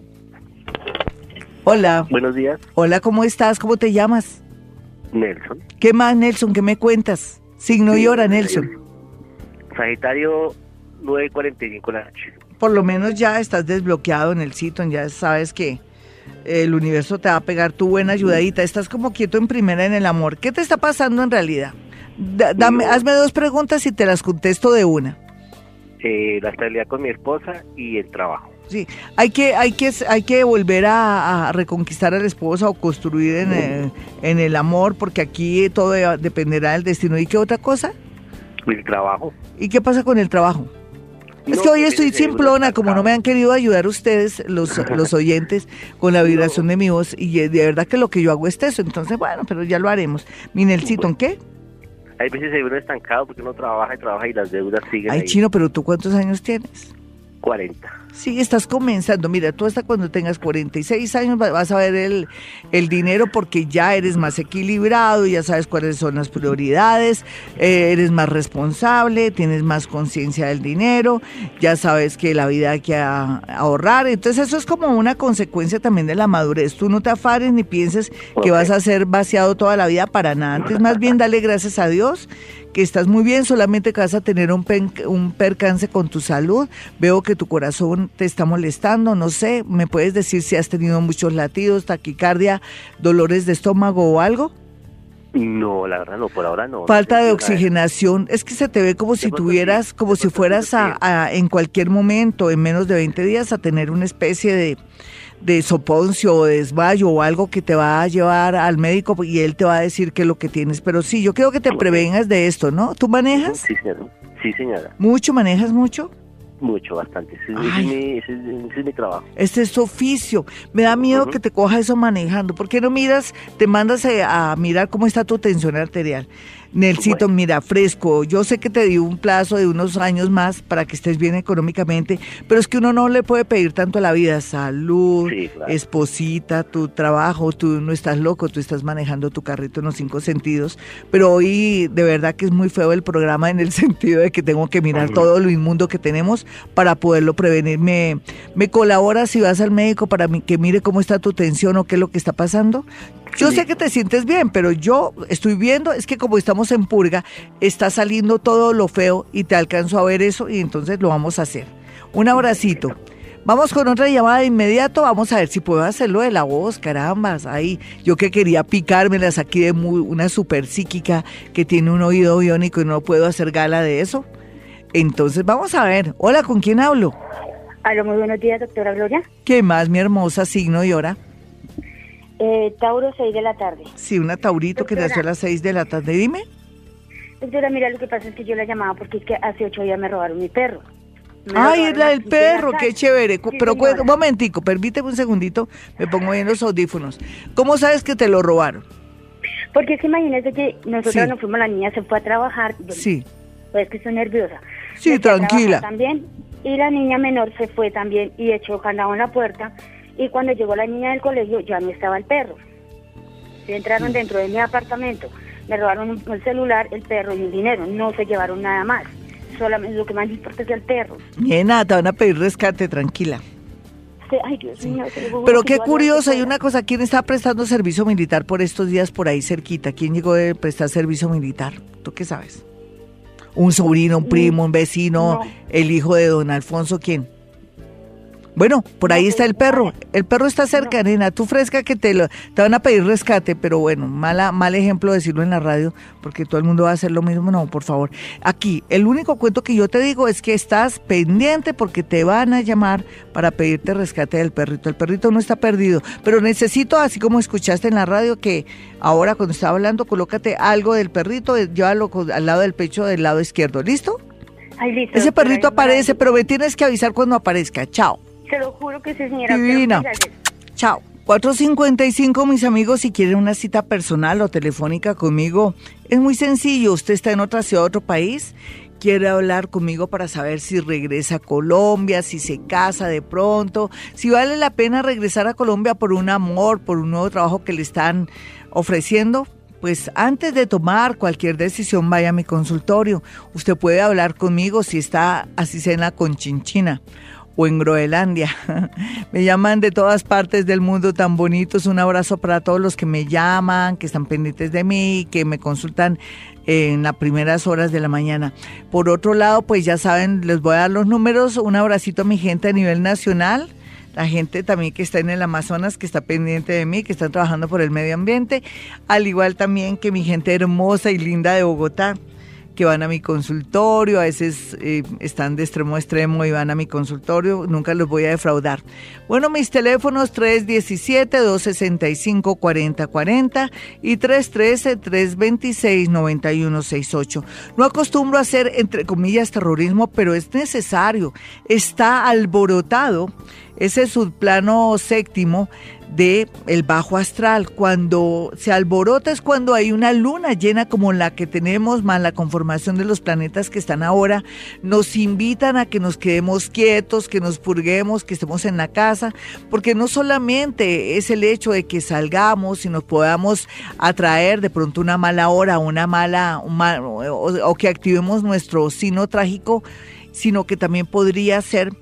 Hola. Buenos días, Hola, ¿cómo estás? ¿Cómo te llamas? Nelson. ¿Qué más, Nelson? ¿Qué me cuentas? Signo y hora, Nelson. Sagitario 9.45 de la noche. Por lo menos ya estás desbloqueado en el sitio, ya sabes que el universo te va a pegar tu buena ayudadita. Estás como quieto en primera en el amor. ¿Qué te está pasando en realidad? Da- dame, No. hazme dos preguntas y te las contesto de una. Eh, la estabilidad con mi esposa y el trabajo. Sí, hay que, hay que, hay que volver a, a reconquistar a la esposa o construir en el, en el amor, porque aquí todo de- dependerá del destino. ¿Y qué otra cosa? El trabajo. ¿Y qué pasa con el trabajo? Es que hoy estoy simplona, como no me han querido ayudar ustedes, los, los oyentes, con la vibración de mi voz, y de verdad que lo que yo hago es eso, entonces bueno, pero ya lo haremos. Minelcito, ¿en qué? Hay veces se uno estancado porque uno trabaja y trabaja y las deudas siguen Ay, ahí. chino, pero tú cuántos años tienes? 40. Sí, estás comenzando. Mira, tú hasta cuando tengas 46 años va- vas a ver el, el dinero porque ya eres más equilibrado, ya sabes cuáles son las prioridades, eh, eres más responsable, tienes más conciencia del dinero, ya sabes que la vida hay que a- ahorrar. Entonces eso es como una consecuencia también de la madurez. Tú no te afares ni pienses que vas a ser vaciado toda la vida para nada. Antes más bien dale gracias a Dios que estás muy bien, solamente que vas a tener un, pen- un percance con tu salud. Veo que tu corazón te está molestando, no sé, ¿me puedes decir si has tenido muchos latidos, taquicardia, dolores de estómago o algo? No, la verdad no, por ahora no. Falta No de oxigenación, es que se te ve como si tuvieras, sí, como de si fueras sí, a, en cualquier momento, en menos de 20 días, a tener una especie de, de soponcio o desmayo o algo que te va a llevar al médico y él te va a decir qué es lo que tienes. Pero sí, yo creo que te prevengas de esto, ¿no? ¿Tú manejas? Sí, señora. Sí, señora. ¿Mucho? ¿Manejas mucho? Mucho, bastante. Ese, ese es, mi, ese es- ese es mi trabajo. Este es tu oficio. Me da miedo que te coja eso manejando. ¿Por qué no miras, te mandas eh, a mirar cómo está tu tensión arterial? Nelsito, Bueno. mira, fresco. Yo sé que te di un plazo de unos años más para que estés bien económicamente, pero es que uno no le puede pedir tanto a la vida. Salud, Sí, claro. esposita, tu trabajo, tú no estás loco, tú estás manejando tu carrito en los cinco sentidos. Pero hoy de verdad que es muy feo el programa en el sentido de que tengo que mirar todo lo inmundo que tenemos para poderlo prevenir. ¿Me, me colaboras si vas al médico para que mire cómo está tu tensión o qué es lo que está pasando? Yo Sí. sé que te sientes bien, pero yo estoy viendo, es que como estamos en purga, está saliendo todo lo feo y te alcanzo a ver eso y entonces lo vamos a hacer. Un abracito. Vamos con otra llamada de inmediato. Vamos a ver si puedo hacerlo de la voz, carambas. Ahí, yo que quería picármelas aquí de muy- una super psíquica que tiene un oído biónico y no puedo hacer gala de eso. Entonces, vamos a ver. Hola, ¿con quién hablo? Aló, muy buenos días, doctora Gloria. ¿Qué más, mi hermosa signo y hora? Eh, Tauro, 6 de la tarde. Sí, una taurito que Doctora. nació a las seis de la tarde. Dime. Doctora, mira, lo que pasa es que yo la llamaba porque es que hace ocho días me robaron mi perro. Me Ay, es la del de la perro, casa. qué chévere. Sí, Pero señora. un momentico, permíteme un segundito, me pongo bien los audífonos. ¿Cómo sabes que te lo robaron? Porque es que imagínese que nosotros Sí. nos fuimos, la niña se fue a trabajar. yo- Sí. Pues que estoy nerviosa. Sí, Me tranquila. También. Y la niña menor se fue también y echó candado en la puerta. Y cuando llegó la niña del colegio ya no estaba el perro. Se entraron dentro de mi apartamento. Me robaron el celular, el perro y el dinero. No se llevaron nada más. Solamente lo que más importa es el perro. Nena, te van a pedir rescate, tranquila. Ay, Dios mío. Pero qué curioso, hay una cosa, ¿quién está prestando servicio militar por estos días por ahí cerquita? ¿Quién llegó de prestar servicio militar? ¿Tú qué sabes? ¿Un sobrino, un primo, un vecino, No. el hijo de don Alfonso, quién? Bueno, por ahí está el pues, perro. vale. El perro está cerca, nena. Tú fresca que te lo, te van a pedir rescate, pero bueno, mala, mal ejemplo decirlo en la radio, porque todo el mundo va a hacer lo mismo. No, por favor. Aquí, el único cuento que yo te digo es que estás pendiente porque te van a llamar para pedirte rescate del perrito. El perrito no está perdido, pero necesito, así como escuchaste en la radio, que ahora cuando estaba hablando, colócate algo del perrito, eh, llévalo al lado del pecho del lado izquierdo. ¿Listo? Ay, listo, Ese perrito aparece, pero me tienes que avisar cuando aparezca. Chao. Se lo juro que sí, señora. Divina. Chao. 455, mis amigos, si quieren una cita personal o telefónica conmigo, es muy sencillo. Usted está en otra ciudad, otro país, quiere hablar conmigo para saber si regresa a Colombia, si se casa de pronto, si vale la pena regresar a Colombia por un amor, por un nuevo trabajo que le están ofreciendo. Pues antes de tomar cualquier decisión, vaya a mi consultorio. Usted puede hablar conmigo si está así cena con Chinchina o en Groenlandia. me llaman de todas partes del mundo tan bonitos. Un abrazo para todos los que me llaman, que están pendientes de mí, que me consultan en las primeras horas de la mañana. Por otro lado, pues ya saben, les voy a dar los números. Un abracito a mi gente a nivel nacional. La gente también que está en el Amazonas, que está pendiente de mí, que están trabajando por el medio ambiente, al igual también que mi gente hermosa y linda de Bogotá, que van a mi consultorio, a veces eh, están de extremo a extremo y van a mi consultorio, nunca los voy a defraudar. Bueno, mis teléfonos 317-265-4040 y 313-326-9168. No acostumbro a hacer, entre comillas, terrorismo, pero es necesario. Está alborotado ese subplano séptimo de el bajo astral. Cuando se alborota es cuando hay una luna llena como la que tenemos, más la conformación de los planetas que están ahora, nos invitan a que nos quedemos quietos, que nos purguemos, que estemos en la casa, porque no solamente es el hecho de que salgamos y nos podamos atraer de pronto una mala hora, una mala, o, o que activemos nuestro sino trágico, sino que también podría ser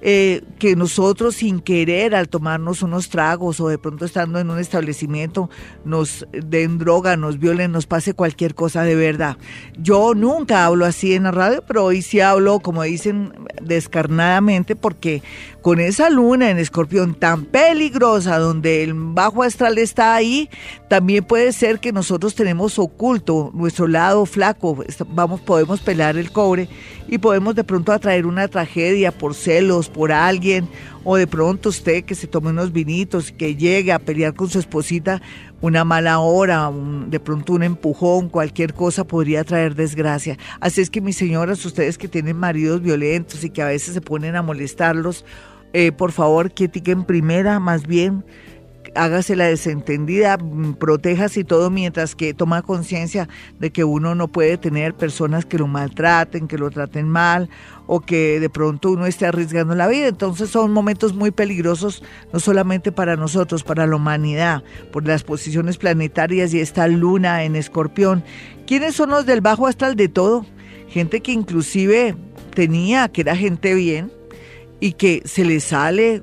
eh, que nosotros sin querer al tomarnos unos tragos o de pronto estando en un establecimiento nos den droga, nos violen, nos pase cualquier cosa de verdad. Yo nunca hablo así en la radio, pero hoy sí hablo, como dicen, descarnadamente porque con esa luna en escorpión tan peligrosa donde el bajo astral está ahí, también puede ser que nosotros tenemos oculto nuestro lado flaco, vamos, podemos pelar el cobre y podemos de pronto atraer una tragedia por celos, por alguien, o de pronto usted que se tome unos vinitos, que llegue a pelear con su esposita, una mala hora, de pronto un empujón, cualquier cosa podría traer desgracia. Así es que mis señoras, ustedes que tienen maridos violentos y que a veces se ponen a molestarlos, eh, por favor, que etiquen primera, más bien hágase la desentendida, mm, protéjase y todo mientras que toma conciencia de que uno no puede tener personas que lo maltraten, que lo traten mal o que de pronto uno esté arriesgando la vida. Entonces son momentos muy peligrosos, no solamente para nosotros, para la humanidad, por las posiciones planetarias y esta luna en escorpión. ¿Quiénes son los del bajo astral de todo? Gente que inclusive tenía, que era gente bien, y que se le sale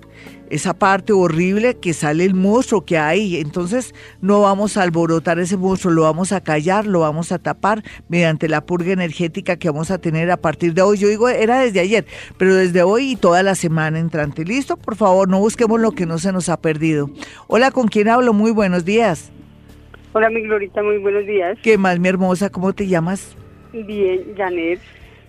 esa parte horrible que sale el monstruo que hay. Entonces no vamos a alborotar ese monstruo, lo vamos a callar, lo vamos a tapar mediante la purga energética que vamos a tener a partir de hoy. Yo digo, era desde ayer, pero desde hoy y toda la semana entrante. ¿Listo? Por favor, no busquemos lo que no se nos ha perdido. Hola, ¿con quién hablo? Muy buenos días. Hola, mi Glorita, muy buenos días. ¿Qué más, mi hermosa? ¿Cómo te llamas? Bien, Janet.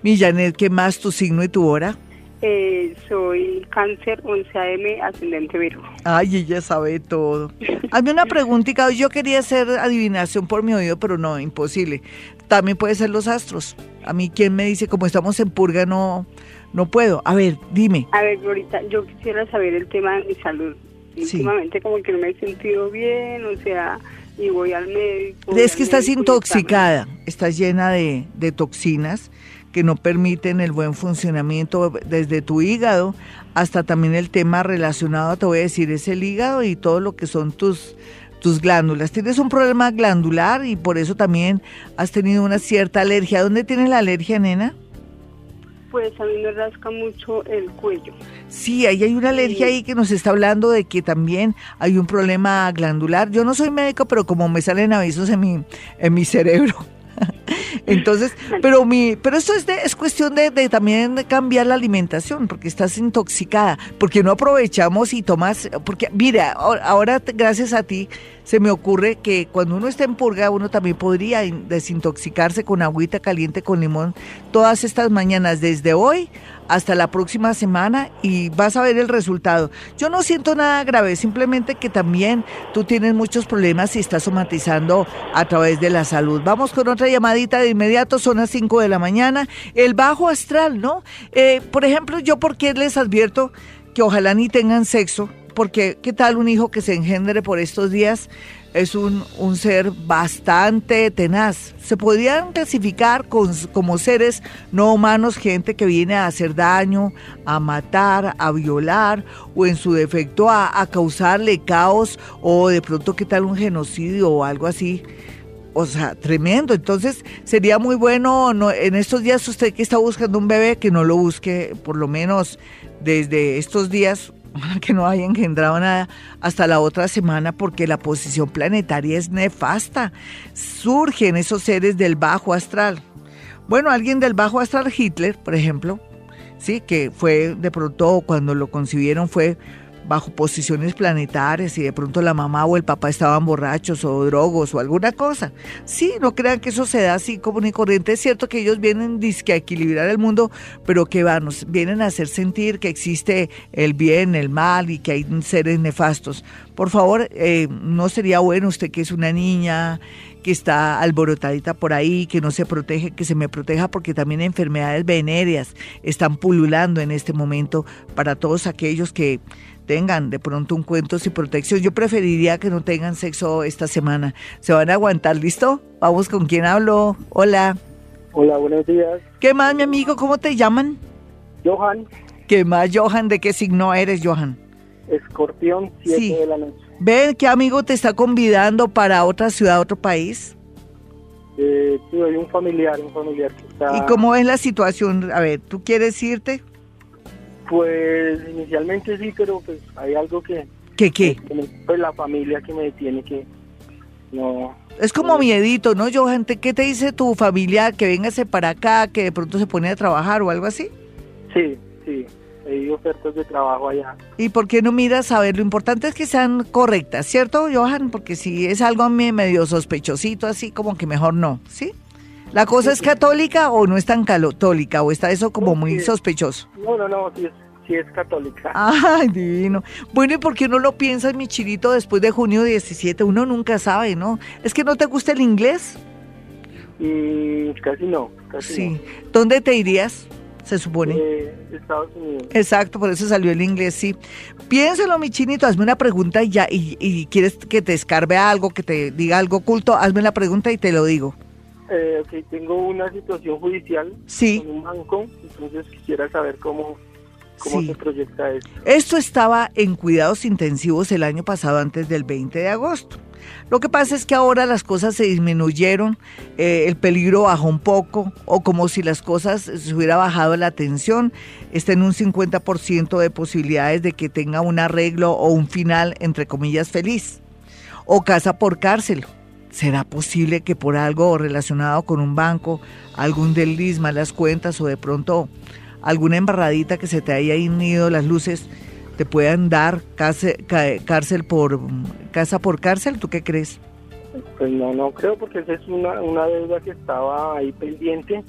Mi Janet, ¿qué más? ¿Tu signo y tu hora? Eh, soy cáncer 11 AM, ascendente Virgo. Ay, ella sabe todo. Hazme una preguntita. Yo quería hacer adivinación por mi oído, pero no, imposible. También puede ser los astros. A mí, ¿quién me dice, como estamos en purga, no, no puedo? A ver, dime. A ver, Glorita, yo quisiera saber el tema de mi salud. Sí. Últimamente como que no me he sentido bien, o sea, y voy al médico. Es que estás intoxicada, estás llena de, de toxinas que no permiten el buen funcionamiento desde tu hígado hasta también el tema relacionado, te voy a decir, es el hígado y todo lo que son tus, tus glándulas. Tienes un problema glandular y por eso también has tenido una cierta alergia. ¿Dónde tienes la alergia, nena? Pues a mí me rasca mucho el cuello. Sí, ahí hay una alergia ahí que nos está hablando de que también hay un problema glandular. Yo no soy médico, pero como me salen avisos en mi, en mi cerebro. Entonces, pero mi, pero esto es, de- es cuestión de, de también cambiar la alimentación, porque estás intoxicada, porque no aprovechamos y tomas, porque mira, ahora- gracias a ti se me ocurre que cuando uno está en purga, uno también podría in- desintoxicarse con agüita caliente con limón todas estas mañanas, desde hoy hasta la próxima semana y vas a ver el resultado. Yo no siento nada grave, simplemente que también tú tienes muchos problemas y estás somatizando a través de la salud. Vamos con otra llamadita de inmediato, son las 5 de la mañana. El bajo astral, ¿no? Eh, por ejemplo, yo porque les advierto que ojalá ni tengan sexo, porque ¿qué tal un hijo que se engendre por estos días? Es un, un ser bastante tenaz. Se podrían clasificar con- como seres no humanos, gente que viene a hacer daño, a matar, a violar o en su defecto a, a causarle caos o de pronto qué tal un genocidio o algo así. O sea, tremendo. Entonces, sería muy bueno no, en estos días usted que está buscando un bebé, que no lo busque por lo menos desde estos días, que no haya engendrado nada, hasta la otra semana, porque la posición planetaria es nefasta. Surgen esos seres del bajo astral. Bueno, alguien del bajo astral, Hitler, por ejemplo, sí, que fue de pronto cuando lo concibieron fue bajo posiciones planetarias y de pronto la mamá o el papá estaban borrachos o drogos o alguna cosa. Sí, no crean que eso se da así común y corriente. Es cierto que ellos vienen dizque, a equilibrar el mundo, pero que van, vienen a hacer sentir que existe el bien, el mal y que hay seres nefastos. Por favor, eh, no sería bueno usted que es una niña que está alborotadita por ahí, que no se protege, que se me proteja porque también enfermedades venéreas están pululando en este momento para todos aquellos que tengan de pronto un cuento sin protección. Yo preferiría que no tengan sexo esta semana. Se van a aguantar, ¿listo? Vamos con quién hablo. Hola. Hola, buenos días. ¿Qué más, mi amigo? ¿Cómo te llaman? Johan, ¿Qué más, Johan? ¿De qué signo eres, Johan? escorpión, 7 Sí. de la noche. Ven, ¿qué amigo te está convidando para otra ciudad, otro país? Eh, sí, hay un familiar, un familiar que está... ¿Y cómo es la situación? A ver, ¿tú quieres irte? Pues inicialmente sí, pero pues hay algo que... ¿Qué qué? que Pues la familia que me detiene que no... Es como miedito, ¿no, Johan? ¿Te- ¿Qué te dice tu familia que véngase para acá, que de pronto se pone a trabajar o algo así? Sí, sí, hay ofertas de trabajo allá. ¿Y por qué no miras a ver? Lo importante es que sean correctas, ¿cierto, Johan? Porque si es algo a mí medio sospechosito, así como que mejor no, ¿sí? ¿La cosa es católica o no es tan católica? ¿O está eso como muy sospechoso? No, no, no, sí es, sí es católica. Ay, divino. Bueno, ¿y por qué no lo piensas, mi chirito, después de junio 17? Uno nunca sabe, ¿no? ¿Es que no te gusta el inglés? Mm, casi no, casi Sí. ¿Dónde te irías? Se no. supone. Eh, Estados Unidos. Exacto, por eso salió el inglés, sí. Piénsalo, mi chinito, hazme una pregunta y ya, y, y quieres que te escarbe algo, que te diga algo oculto, hazme la pregunta y te lo digo. Eh, tengo una situación judicial Sí. con un banco, entonces quisiera saber cómo, cómo Sí. se proyecta esto. Esto estaba en cuidados intensivos el año pasado antes del 20 de agosto. Lo que pasa es que ahora las cosas se disminuyeron, eh, el peligro bajó un poco, o como si las cosas se hubiera bajado la tensión, está en un 50% de posibilidades de que tenga un arreglo o un final, entre comillas, feliz. O casa por cárcel. ¿Será posible que por algo relacionado con un banco, algún desliz, malas cuentas o de pronto alguna embarradita que se te haya ido las luces, te puedan dar cárcel por casa por cárcel? ¿Tú qué crees? Pues no, no creo porque esa es una, una deuda que estaba ahí pendiente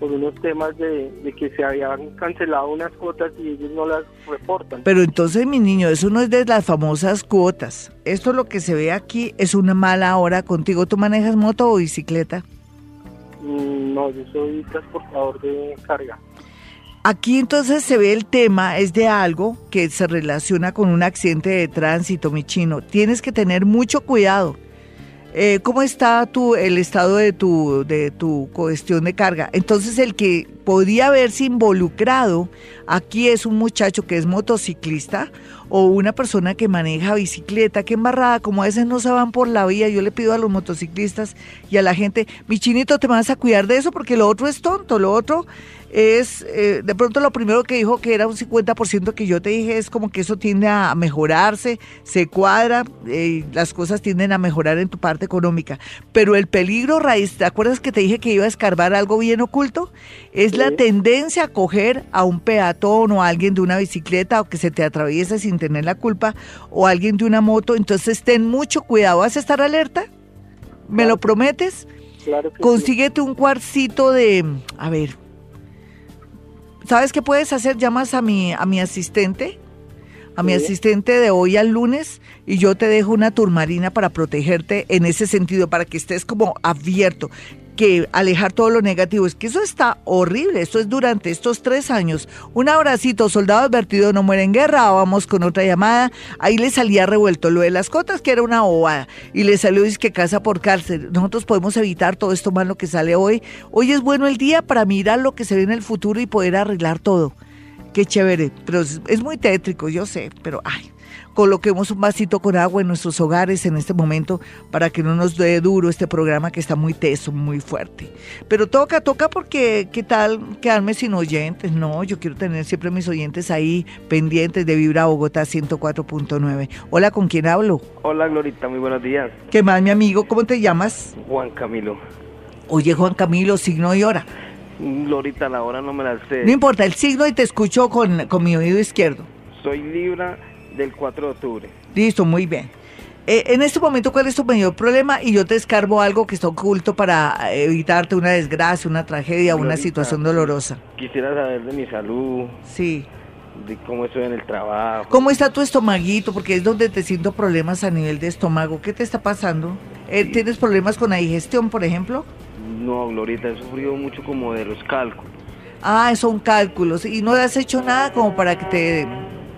por unos temas de, de que se habían cancelado unas cuotas y ellos no las reportan. Pero entonces, mi niño, eso no es de las famosas cuotas. Esto lo que se ve aquí es una mala hora contigo. ¿Tú manejas moto o bicicleta? Mm, No, yo soy transportador de carga. Aquí entonces se ve el tema, es de algo que se relaciona con un accidente de tránsito, mi chino. Tienes que tener mucho cuidado. Eh, ¿Cómo está tu, el estado de tu, de tu cuestión de carga? Entonces el que podría haberse involucrado aquí es un muchacho que es motociclista o una persona que maneja bicicleta, que embarrada, como a veces no se van por la vía, yo le pido a los motociclistas y a la gente, mi chinito, te vas a cuidar de eso porque lo otro es tonto, lo otro es, eh, de pronto lo primero que dijo que era un 50% que yo te dije es como que eso tiende a mejorarse, se cuadra, eh, las cosas tienden a mejorar en tu parte económica. Pero el peligro raíz, ¿te acuerdas que te dije que iba a escarbar algo bien oculto? Es la tendencia a coger a un peatón o a alguien de una bicicleta o que se te atraviese sin tener la culpa o alguien de una moto. Entonces ten mucho cuidado, ¿vas a estar alerta? ¿Me Claro lo prometes? Claro que sí. Consíguete un cuarcito de, a ver, ¿sabes qué puedes hacer? Llamas a mi, a mi asistente, a mi Sí. asistente de hoy al lunes y yo te dejo una turmarina para protegerte en ese sentido, para que estés como abierto. Que alejar todo lo negativo. Es que eso está horrible. Esto es durante estos tres años. Un abracito, soldado advertido no muere en guerra. Vamos con otra llamada. Ahí le salía revuelto lo de las cotas, que era una bobada. Y le salió dice que casa por cárcel. Nosotros podemos evitar todo esto malo que sale hoy. Hoy es bueno el día para mirar lo que se ve en el futuro y poder arreglar todo. Qué chévere. Pero es, es muy tétrico, yo sé. Pero ay coloquemos un vasito con agua en nuestros hogares en este momento para que no nos dé duro este programa que está muy teso, muy fuerte. Pero toca, toca porque ¿qué tal quedarme sin oyentes? No, yo quiero tener siempre mis oyentes ahí pendientes de Vibra Bogotá 104.9. Hola, ¿con quién hablo? Hola, Glorita, muy buenos días. ¿Qué más, mi amigo? ¿Cómo te llamas? Juan Camilo. Oye, Juan Camilo, signo y hora. Glorita, la hora no me la sé. No importa, el signo y te escucho con, con mi oído izquierdo. Soy Libra del 4 de octubre. Listo, muy bien. Eh, en este momento, ¿cuál es tu mayor problema? Y yo te escarbo algo que está oculto para evitarte una desgracia, una tragedia, una situación dolorosa. Quisiera saber de mi salud. Sí. De cómo estoy en el trabajo. ¿Cómo está tu estomaguito? Porque es donde te siento problemas a nivel de estómago. ¿Qué te está pasando? Eh, ¿Tienes problemas con la digestión, por ejemplo? No, Glorita, he sufrido mucho como de los cálculos. Ah, son cálculos. ¿Y no has hecho nada como para que te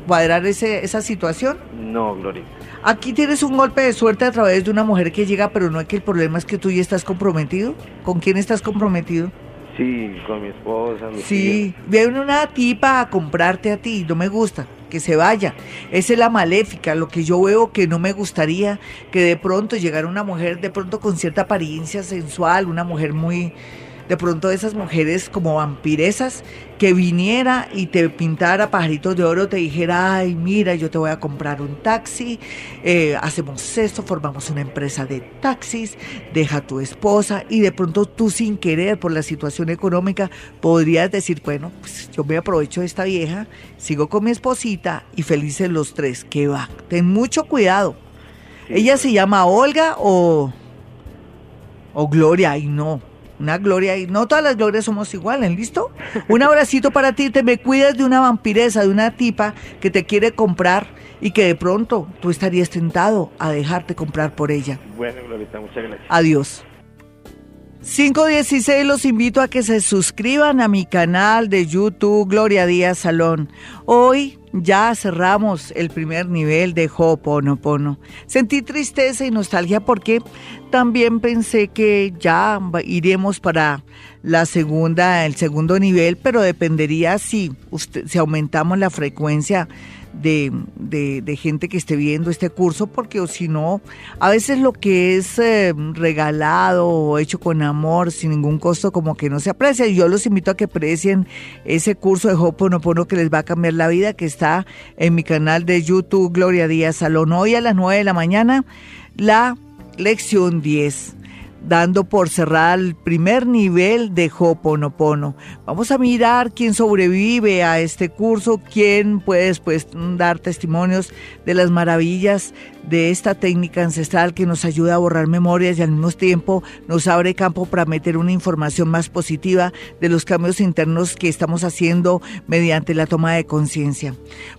cuadrar ese, esa situación? No, Gloria. Aquí tienes un golpe de suerte a través de una mujer que llega, pero no es que el problema es que tú ya estás comprometido. ¿Con quién estás comprometido? Sí, con mi esposa, mi Sí, viene una tipa a comprarte a ti, no me gusta, que se vaya. Esa es la maléfica, lo que yo veo que no me gustaría, que de pronto llegara una mujer, de pronto con cierta apariencia sensual, una mujer muy de pronto esas mujeres como vampiresas que viniera y te pintara pajaritos de oro, te dijera, ay, mira, yo te voy a comprar un taxi, eh, hacemos esto, formamos una empresa de taxis, deja a tu esposa y de pronto tú sin querer por la situación económica podrías decir, bueno, pues yo me aprovecho de esta vieja, sigo con mi esposita y felices los tres, que va, ten mucho cuidado. Ella se llama Olga o, o Gloria, y no, una gloria y no todas las glorias somos iguales, ¿listo? Un abracito para ti, te me cuidas de una vampiresa, de una tipa que te quiere comprar y que de pronto tú estarías tentado a dejarte comprar por ella. Bueno, Glorita, muchas gracias. Adiós. 516 los invito a que se suscriban a mi canal de YouTube Gloria Díaz Salón. Hoy ya cerramos el primer nivel de Ho'oponopono. Sentí tristeza y nostalgia porque también pensé que ya iremos para la segunda, el segundo nivel, pero dependería si usted, si aumentamos la frecuencia de, de, gente que esté viendo este curso, porque o si no, a veces lo que es eh, regalado o hecho con amor, sin ningún costo, como que no se aprecia. Yo los invito a que aprecien ese curso de Hoponopono que les va a cambiar la vida, que está en mi canal de YouTube, Gloria Díaz Salón. Hoy a las 9 de la mañana, la lección 10 dando por cerrada el primer nivel de Hoponopono. Vamos a mirar quién sobrevive a este curso, quién puede después dar testimonios de las maravillas de esta técnica ancestral que nos ayuda a borrar memorias y al mismo tiempo nos abre campo para meter una información más positiva de los cambios internos que estamos haciendo mediante la toma de conciencia.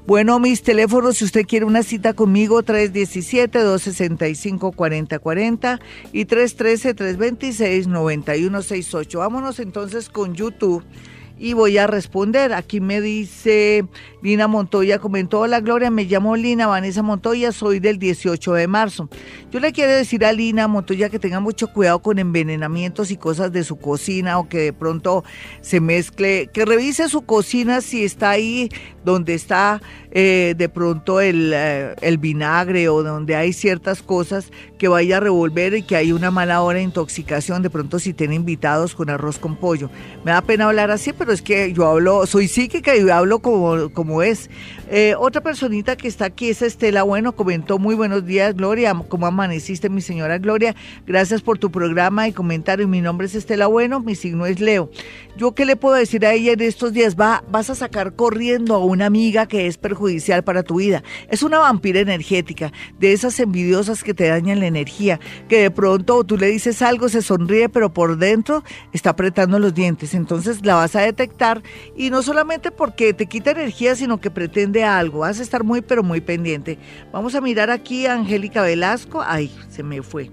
Bueno, mis teléfonos, si usted quiere una cita conmigo, 317-265-4040 y 313-326-9168. Vámonos entonces con YouTube y voy a responder. Aquí me dice Lina Montoya, comentó, hola Gloria, me llamo Lina Vanessa Montoya, soy del 18 de marzo. Yo le quiero decir a Lina Montoya que tenga mucho cuidado con envenenamientos y cosas de su cocina o que de pronto se mezcle, que revise su cocina si está ahí donde está eh, de pronto el, eh, el, vinagre o donde hay ciertas cosas que vaya a revolver y que hay una mala hora de intoxicación, de pronto si tiene invitados con arroz con pollo. Me da pena hablar así, pero es que yo hablo, soy psíquica y hablo como, como es. Eh, otra personita que está aquí es Estela Bueno, comentó muy buenos días Gloria, ¿cómo amaneciste mi señora Gloria? Gracias por tu programa y comentario. Mi nombre es Estela Bueno, mi signo es Leo. ¿Yo qué le puedo decir a ella en estos días? Va, vas a sacar corriendo a una amiga que es perjudicial para tu vida. Es una vampira energética, de esas envidiosas que te dañan la energía, que de pronto tú le dices algo, se sonríe, pero por dentro está apretando los dientes. Entonces la vas a detectar y no solamente porque te quita energía, sino que pretende algo. Vas a estar muy, pero muy pendiente. Vamos a mirar aquí a Angélica Velasco. Ay, se me fue.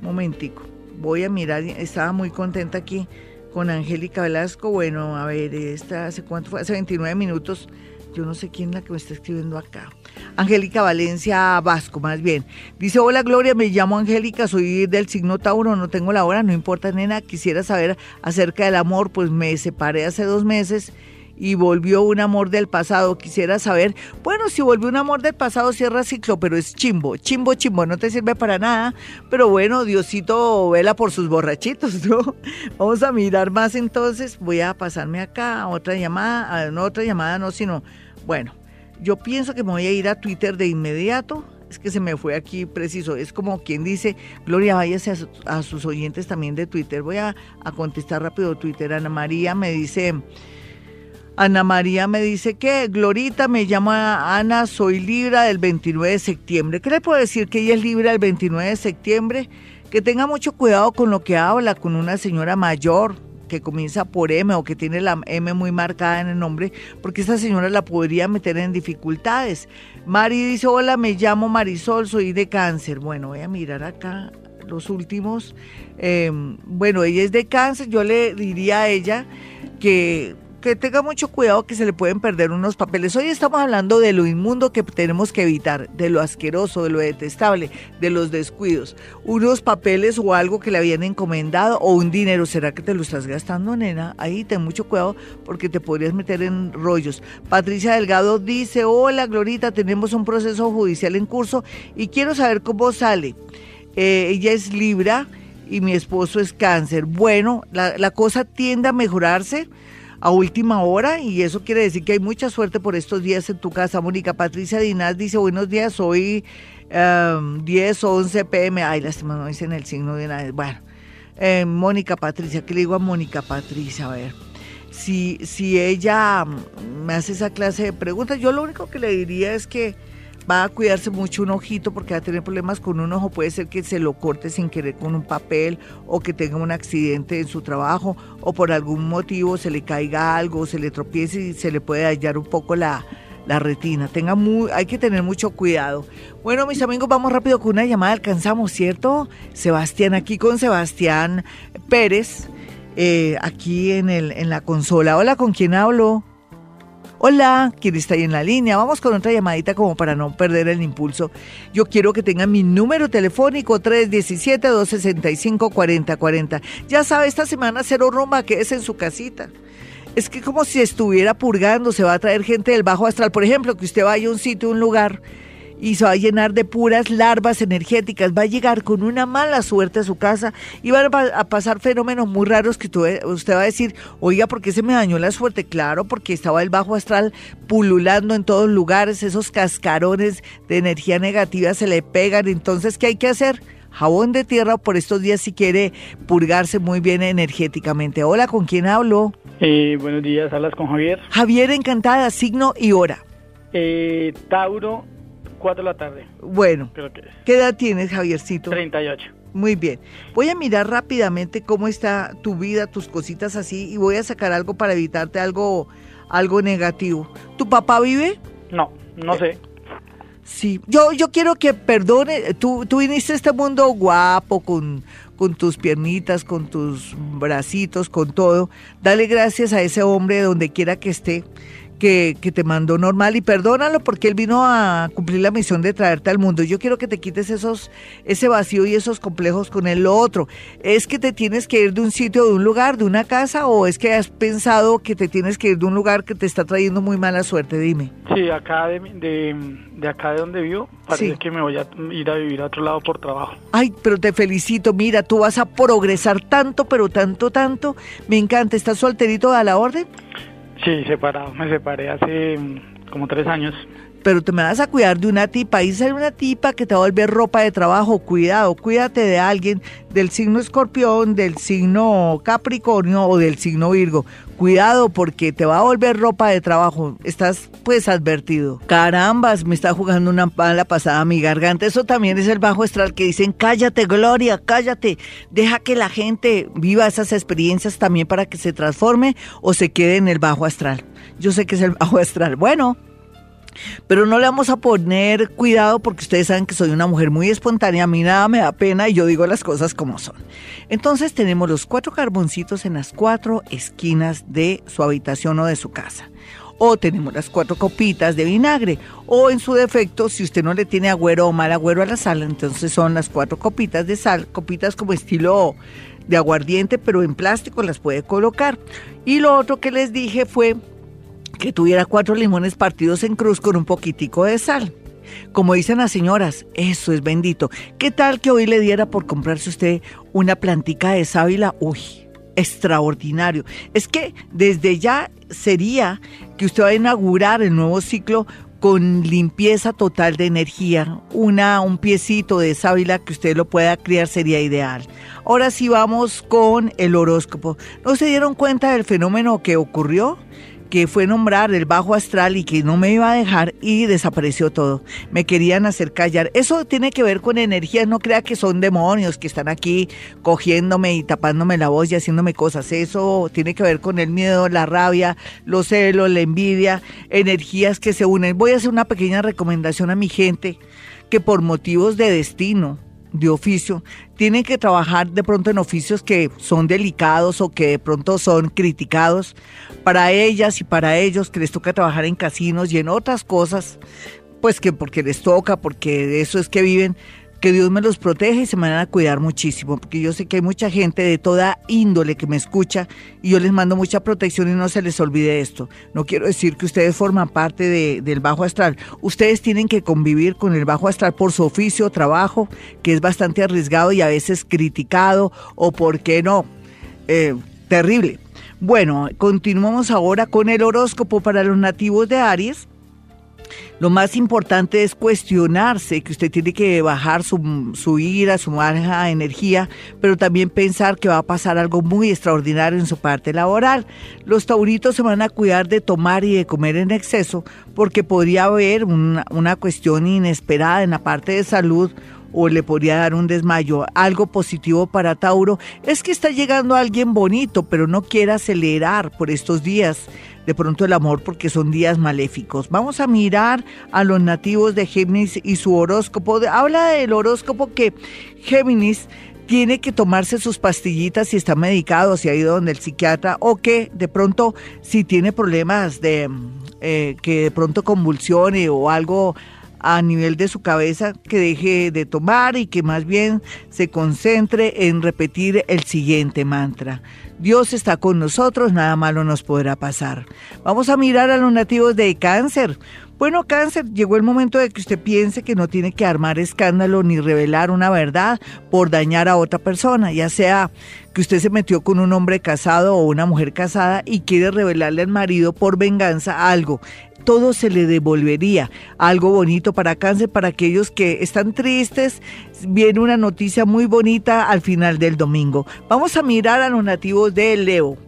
Momentico. voy a mirar, estaba muy contenta aquí con Angélica Velasco. Bueno, a ver, esta hace cuánto fue, hace 29 minutos. Yo no sé quién es la que me está escribiendo acá. Angélica Valencia Vasco, más bien. Dice, hola Gloria, me llamo Angélica, soy del signo Tauro, no tengo la hora, no importa nena, quisiera saber acerca del amor, pues me separé hace dos meses y volvió un amor del pasado. Quisiera saber, bueno, si volvió un amor del pasado, cierra ciclo, pero es chimbo, chimbo, chimbo, no te sirve para nada. Pero bueno, Diosito vela por sus borrachitos, ¿no? Vamos a mirar más entonces. Voy a pasarme acá a otra llamada, no otra llamada, no, sino, bueno, yo pienso que me voy a ir a Twitter de inmediato. Es que se me fue aquí preciso. Es como quien dice, Gloria, váyase a, su- a sus oyentes también de Twitter. Voy a, a contestar rápido Twitter. Ana María me dice, Ana María me dice que, Glorita, me llama Ana, soy Libra del 29 de septiembre. ¿Qué le puedo decir que ella es Libra del 29 de septiembre? Que tenga mucho cuidado con lo que habla con una señora mayor que comienza por M o que tiene la M muy marcada en el nombre, porque esta señora la podría meter en dificultades. Mari dice, hola, me llamo Marisol, soy de cáncer. Bueno, voy a mirar acá los últimos. Eh, bueno, ella es de cáncer, yo le diría a ella que que tenga mucho cuidado que se le pueden perder unos papeles. Hoy estamos hablando de lo inmundo que tenemos que evitar, de lo asqueroso, de lo detestable, de los descuidos. Unos papeles o algo que le habían encomendado o un dinero. ¿Será que te lo estás gastando, nena? Ahí ten mucho cuidado porque te podrías meter en rollos. Patricia Delgado dice, hola Glorita, tenemos un proceso judicial en curso y quiero saber cómo sale. Eh, ella es Libra y mi esposo es cáncer. Bueno, la, la cosa tiende a mejorarse a última hora y eso quiere decir que hay mucha suerte por estos días en tu casa. Mónica Patricia Dinaz dice, buenos días, hoy um, 10 o 11 pm. Ay, lástima, no dicen el signo de nada. Bueno, eh, Mónica Patricia, ¿qué le digo a Mónica Patricia? A ver, si, si ella me hace esa clase de preguntas, yo lo único que le diría es que va a cuidarse mucho un ojito porque va a tener problemas con un ojo. Puede ser que se lo corte sin querer con un papel o que tenga un accidente en su trabajo o por algún motivo se le caiga algo, se le tropiece y se le puede dañar un poco la, la retina. Tenga muy, hay que tener mucho cuidado. Bueno, mis amigos, vamos rápido con una llamada. Alcanzamos, ¿cierto? Sebastián, aquí con Sebastián Pérez, eh, aquí en, el, en la consola. Hola, ¿con quién hablo? Hola, ¿quién está ahí en la línea? Vamos con otra llamadita como para no perder el impulso. Yo quiero que tengan mi número telefónico 317-265-4040. Ya sabe, esta semana cero rumba, que es en su casita. Es que como si estuviera purgando, se va a traer gente del bajo astral. Por ejemplo, que usted vaya a un sitio, un lugar y se va a llenar de puras larvas energéticas. Va a llegar con una mala suerte a su casa y van a pasar fenómenos muy raros que usted va a decir, oiga, ¿por qué se me dañó la suerte? Claro, porque estaba el bajo astral pululando en todos lugares, esos cascarones de energía negativa se le pegan. Entonces, ¿qué hay que hacer? Jabón de tierra por estos días si quiere purgarse muy bien energéticamente. Hola, ¿con quién hablo? Eh, buenos días, hablas con Javier. Javier, encantada, signo y hora. Eh, Tauro, 4 de la tarde. Bueno, Creo que es. ¿qué edad tienes, Javiercito? 38. Muy bien. Voy a mirar rápidamente cómo está tu vida, tus cositas así, y voy a sacar algo para evitarte algo, algo negativo. ¿Tu papá vive? No, no sé. Sí. Yo, yo quiero que perdone. Tú, tú viniste a este mundo guapo, con, con tus piernitas, con tus bracitos, con todo. Dale gracias a ese hombre donde quiera que esté. Que, que, te mandó normal y perdónalo porque él vino a cumplir la misión de traerte al mundo. Yo quiero que te quites esos, ese vacío y esos complejos con él. Lo otro, ¿es que te tienes que ir de un sitio, de un lugar, de una casa o es que has pensado que te tienes que ir de un lugar que te está trayendo muy mala suerte? Dime. Sí, acá de, de, de acá de donde vivo, parece Sí. que me voy a ir a vivir a otro lado por trabajo. Ay, pero te felicito. Mira, tú vas a progresar tanto, pero tanto, tanto. Me encanta. ¿Estás solterito a la orden? Sí, separado. Me separé hace mm, como tres años. Pero te me vas a cuidar de una tipa. Ahí sale una tipa que te va a volver ropa de trabajo. Cuidado, cuídate de alguien del signo escorpión, del signo capricornio o del signo virgo. Cuidado porque te va a volver ropa de trabajo. Estás pues advertido. Carambas, me está jugando una mala pasada a mi garganta. Eso también es el bajo astral que dicen, cállate Gloria, cállate. Deja que la gente viva esas experiencias también para que se transforme o se quede en el bajo astral. Yo sé que es el bajo astral. Bueno. Pero no le vamos a poner cuidado porque ustedes saben que soy una mujer muy espontánea, a mí nada me da pena y yo digo las cosas como son. Entonces tenemos los cuatro carboncitos en las cuatro esquinas de su habitación o de su casa. O tenemos las cuatro copitas de vinagre. O en su defecto, si usted no le tiene agüero o mal agüero a la sal, entonces son las cuatro copitas de sal, copitas como estilo de aguardiente, pero en plástico las puede colocar. Y lo otro que les dije fue que tuviera cuatro limones partidos en cruz con un poquitico de sal. Como dicen las señoras, eso es bendito. ¿Qué tal que hoy le diera por comprarse usted una plantica de sábila? Uy, extraordinario. Es que desde ya sería que usted va a inaugurar el nuevo ciclo con limpieza total de energía. Una, un piecito de sábila que usted lo pueda criar sería ideal. Ahora sí vamos con el horóscopo. ¿No se dieron cuenta del fenómeno que ocurrió? Que fue nombrar el bajo astral y que no me iba a dejar y desapareció todo. Me querían hacer callar. Eso tiene que ver con energías, no crea que son demonios que están aquí cogiéndome y tapándome la voz y haciéndome cosas. Eso tiene que ver con el miedo, la rabia, los celos, la envidia, energías que se unen. Voy a hacer una pequeña recomendación a mi gente que por motivos de destino, de oficio, tienen que trabajar de pronto en oficios que son delicados o que de pronto son criticados. Para ellas y para ellos que les toca trabajar en casinos y en otras cosas, pues que porque les toca, porque de eso es que viven, que Dios me los proteja y se me van a cuidar muchísimo, porque yo sé que hay mucha gente de toda índole que me escucha y yo les mando mucha protección y no se les olvide esto. No quiero decir que ustedes forman parte de, del bajo astral. Ustedes tienen que convivir con el bajo astral por su oficio, trabajo, que es bastante arriesgado y a veces criticado o, ¿por qué no? Eh, terrible. Bueno, continuamos ahora con el horóscopo para los nativos de Aries. Lo más importante es cuestionarse que usted tiene que bajar su, su, ira, su baja energía, pero también pensar que va a pasar algo muy extraordinario en su parte laboral. Los tauritos se van a cuidar de tomar y de comer en exceso porque podría haber una, una cuestión inesperada en la parte de salud o le podría dar un desmayo. Algo positivo para Tauro es que está llegando alguien bonito, pero no quiere acelerar por estos días de pronto el amor porque son días maléficos. Vamos a mirar a los nativos de Géminis y su horóscopo. Habla del horóscopo que Géminis tiene que tomarse sus pastillitas si está medicado, si ha ido donde el psiquiatra, o que de pronto si tiene problemas de eh, que de pronto convulsione o algo a nivel de su cabeza que deje de tomar y que más bien se concentre en repetir el siguiente mantra. Dios está con nosotros, nada malo nos podrá pasar. Vamos a mirar a los nativos de cáncer. Bueno, cáncer, llegó el momento de que usted piense que no tiene que armar escándalo ni revelar una verdad por dañar a otra persona, ya sea que usted se metió con un hombre casado o una mujer casada y quiere revelarle al marido por venganza algo todo se le devolvería. Algo bonito para cáncer, para aquellos que están tristes. Viene una noticia muy bonita al final del domingo. Vamos a mirar a los nativos de Leo.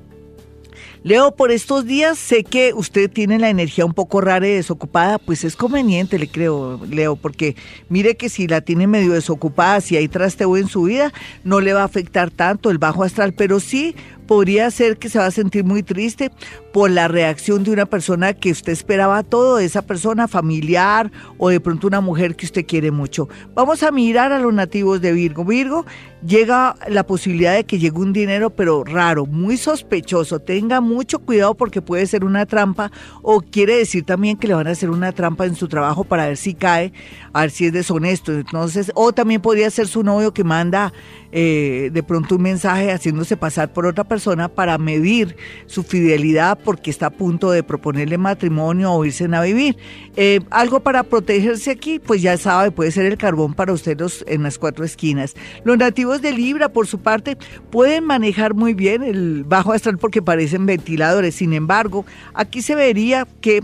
Leo, por estos días sé que usted tiene la energía un poco rara y desocupada, pues es conveniente, le creo, Leo, porque mire que si la tiene medio desocupada, si hay trasteo en su vida, no le va a afectar tanto el bajo astral, pero sí podría ser que se va a sentir muy triste por la reacción de una persona que usted esperaba todo, esa persona familiar o de pronto una mujer que usted quiere mucho. Vamos a mirar a los nativos de Virgo. Virgo llega la posibilidad de que llegue un dinero, pero raro, muy sospechoso. Tenga mucho cuidado porque puede ser una trampa o quiere decir también que le van a hacer una trampa en su trabajo para ver si cae, a ver si es deshonesto. Entonces, o también podría ser su novio que manda eh, de pronto un mensaje haciéndose pasar por otra persona para medir su fidelidad porque está a punto de proponerle matrimonio o irse a vivir. Eh, algo para protegerse aquí, pues ya sabe, puede ser el carbón para ustedes en las cuatro esquinas. Los nativos de Libra, por su parte, pueden manejar muy bien el bajo astral porque parecen ventiladores. Sin embargo, aquí se vería que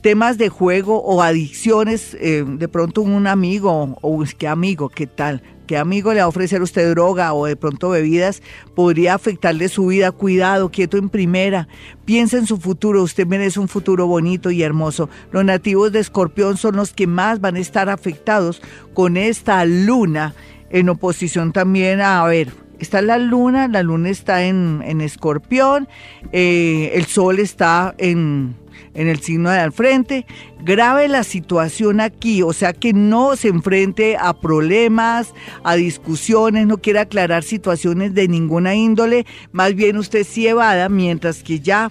temas de juego o adicciones, eh, de pronto un amigo o qué amigo, ¿qué tal? ¿Qué amigo le va a ofrecer usted droga o de pronto bebidas? Podría afectarle su vida. Cuidado, quieto en primera. Piensa en su futuro. Usted merece un futuro bonito y hermoso. Los nativos de Escorpión son los que más van a estar afectados con esta luna en oposición también a, a ver, está la luna, la luna está en, en escorpión, eh, el sol está en, en el signo de al frente. Grave la situación aquí, o sea que no se enfrente a problemas, a discusiones, no quiere aclarar situaciones de ninguna índole, más bien usted sí evada, mientras que ya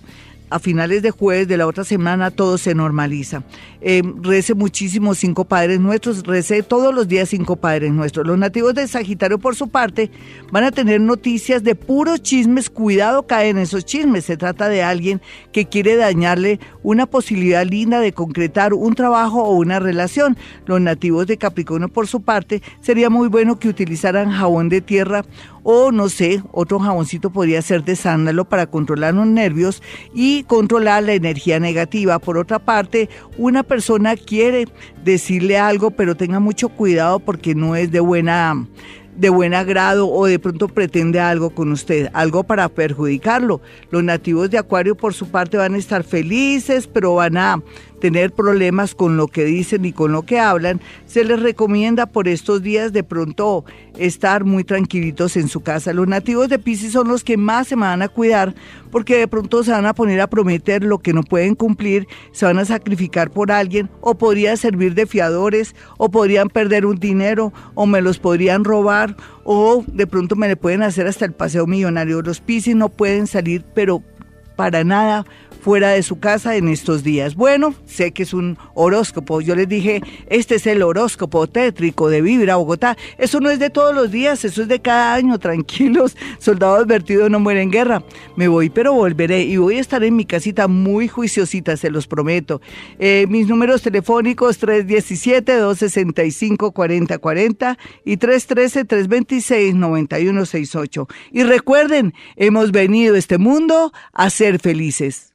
a finales de jueves de la otra semana todo se normaliza. Eh, rece muchísimo cinco padres nuestros, rece todos los días cinco padres nuestros. Los nativos de Sagitario, por su parte, van a tener noticias de puros chismes. Cuidado, caen esos chismes. Se trata de alguien que quiere dañarle una posibilidad linda de concretar un trabajo o una relación. Los nativos de Capricornio, por su parte, sería muy bueno que utilizaran jabón de tierra o no sé, otro jaboncito podría ser de sándalo para controlar los nervios y controlar la energía negativa. Por otra parte, una persona quiere decirle algo, pero tenga mucho cuidado porque no es de buena de buen agrado o de pronto pretende algo con usted, algo para perjudicarlo. Los nativos de Acuario por su parte van a estar felices, pero van a tener problemas con lo que dicen y con lo que hablan, se les recomienda por estos días de pronto estar muy tranquilitos en su casa. Los nativos de Pisces son los que más se van a cuidar porque de pronto se van a poner a prometer lo que no pueden cumplir, se van a sacrificar por alguien o podrían servir de fiadores o podrían perder un dinero o me los podrían robar o de pronto me le pueden hacer hasta el paseo millonario. Los Pisces no pueden salir pero para nada fuera de su casa en estos días. Bueno, sé que es un horóscopo. Yo les dije, este es el horóscopo tétrico de Vibra Bogotá. Eso no es de todos los días, eso es de cada año. Tranquilos, soldados advertidos no mueren en guerra. Me voy, pero volveré y voy a estar en mi casita muy juiciosita, se los prometo. Eh, mis números telefónicos 317-265-4040 y 313-326-9168. Y recuerden, hemos venido a este mundo a ser felices.